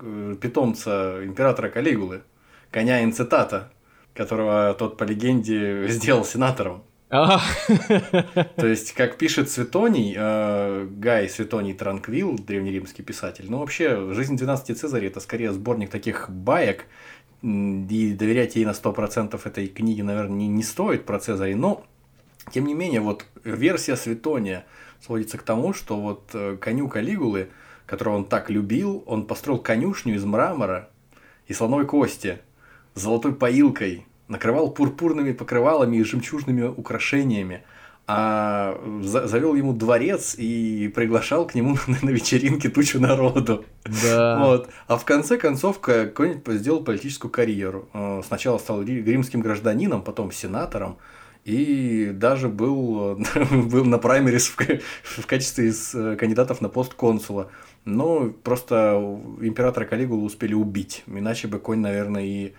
S2: Э, питомца императора Калигулы, коня Инцитата, которого тот по легенде сделал сенатором. То есть, как пишет Светоний, э, Гай Светоний Транквил, древнеримский писатель, ну вообще, «Жизнь 12 Цезарей» это скорее сборник таких баек, и доверять ей на 100% этой книги, наверное, не, не стоит про Цезарей, но, тем не менее, вот версия Светония сводится к тому, что вот э, коню Калигулы, которого он так любил, он построил конюшню из мрамора и слоновой кости с золотой поилкой, накрывал пурпурными покрывалами и жемчужными украшениями, а завел ему дворец и приглашал к нему на вечеринки тучу народу.
S1: Да.
S2: Вот. А в конце концов какой-нибудь сделал политическую карьеру. Э, сначала стал римским гражданином, потом сенатором, и даже был, был на праймерис в, в качестве из э, кандидатов на пост консула. Но просто императора Калигулу успели убить, иначе бы конь, наверное, и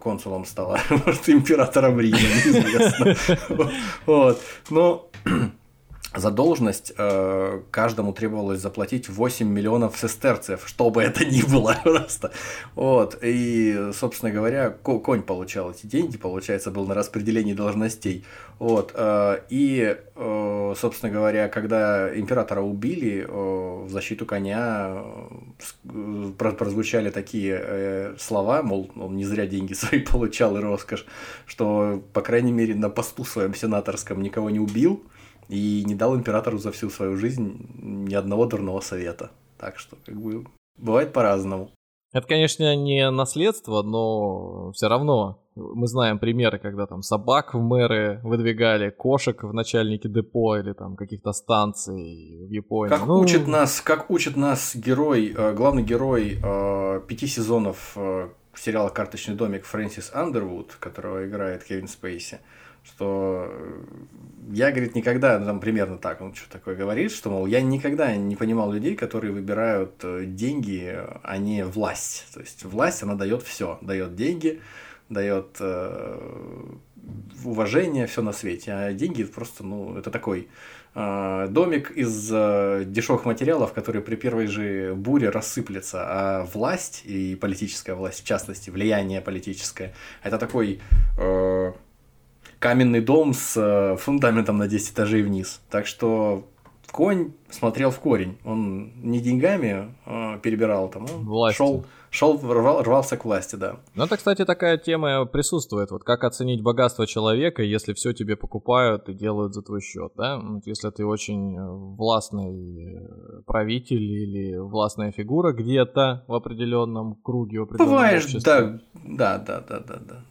S2: консулом стала, может, императором Рима, неизвестно. Вот. Но за должность э, каждому требовалось заплатить 8 миллионов сестерцев, что бы это ни было просто. Вот. И, собственно говоря, конь получал эти деньги, получается, был на распределении должностей. Вот. Э, и, э, собственно говоря, когда императора убили, в защиту коня прозвучали такие слова, мол, он не зря деньги свои получал и роскошь, что, по крайней мере, на посту своем сенаторском никого не убил, и не дал императору за всю свою жизнь ни одного дурного совета. Так что, как бы, бывает по-разному.
S1: Это, конечно, не наследство, но все равно мы знаем примеры, когда там собак в мэры выдвигали, кошек в начальники депо или там каких-то станций в Японии.
S2: Как ну... учит нас, как учит нас герой, э, главный герой э, пяти сезонов э, сериала «Карточный домик» Фрэнсис Андервуд, которого играет Кевин Спейси что э, я, говорит, никогда, ну, там примерно так, он что такое говорит, что, мол, я никогда не понимал людей, которые выбирают э, деньги, а не власть. То есть власть, она дает все, дает деньги, дает э, уважение, все на свете, а деньги просто, ну, это такой э, домик из э, дешевых материалов, который при первой же буре рассыплется, а власть и политическая власть, в частности, влияние политическое, это такой э, каменный дом с э, фундаментом на 10 этажей вниз. Так что конь смотрел в корень. Он не деньгами э, перебирал там, он шел, шел рвал, рвался к власти, да.
S1: Ну, это, кстати, такая тема присутствует. Вот как оценить богатство человека, если все тебе покупают и делают за твой счет, да? Вот если ты очень э, властный э, правитель или властная фигура где-то в определенном круге, в определенном
S2: Бываешь,
S1: обществе.
S2: да, да, да, да, да.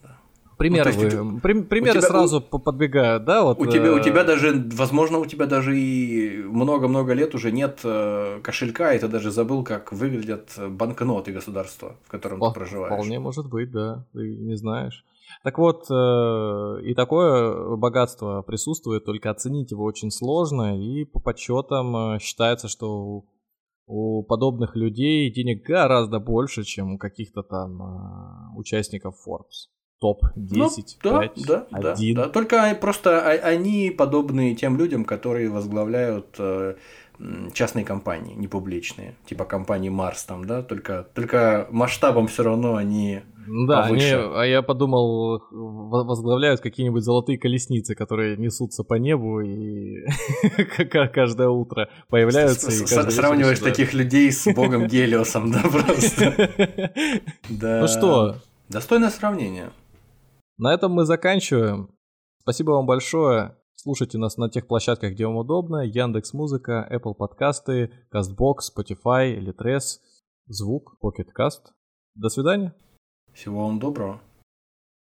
S1: Примеры, ну, вы, при, примеры тебя, сразу у, подбегают, да? Вот,
S2: у, тебя, у тебя даже, возможно, у тебя даже и много-много лет уже нет э, кошелька, и ты даже забыл, как выглядят банкноты государства, в котором О, ты проживаешь.
S1: Вполне может быть, да, ты не знаешь. Так вот, э, и такое богатство присутствует, только оценить его очень сложно, и по подсчетам э, считается, что у подобных людей денег гораздо больше, чем у каких-то там э, участников Forbes топ-10, ну,
S2: да, 5, да, 1. Да, да. Только просто они подобны тем людям, которые возглавляют э, частные компании, не публичные, типа компании Марс там, да, только, только масштабом все равно они
S1: да, они, а я подумал, возглавляют какие-нибудь золотые колесницы, которые несутся по небу и каждое утро появляются.
S2: Сравниваешь таких людей с богом Гелиосом, да, просто.
S1: Ну что?
S2: Достойное сравнение.
S1: На этом мы заканчиваем. Спасибо вам большое. Слушайте нас на тех площадках, где вам удобно. Яндекс Музыка, Apple подкасты, CastBox, Spotify, Litres, Звук, Pocket Cast. До свидания.
S2: Всего вам доброго.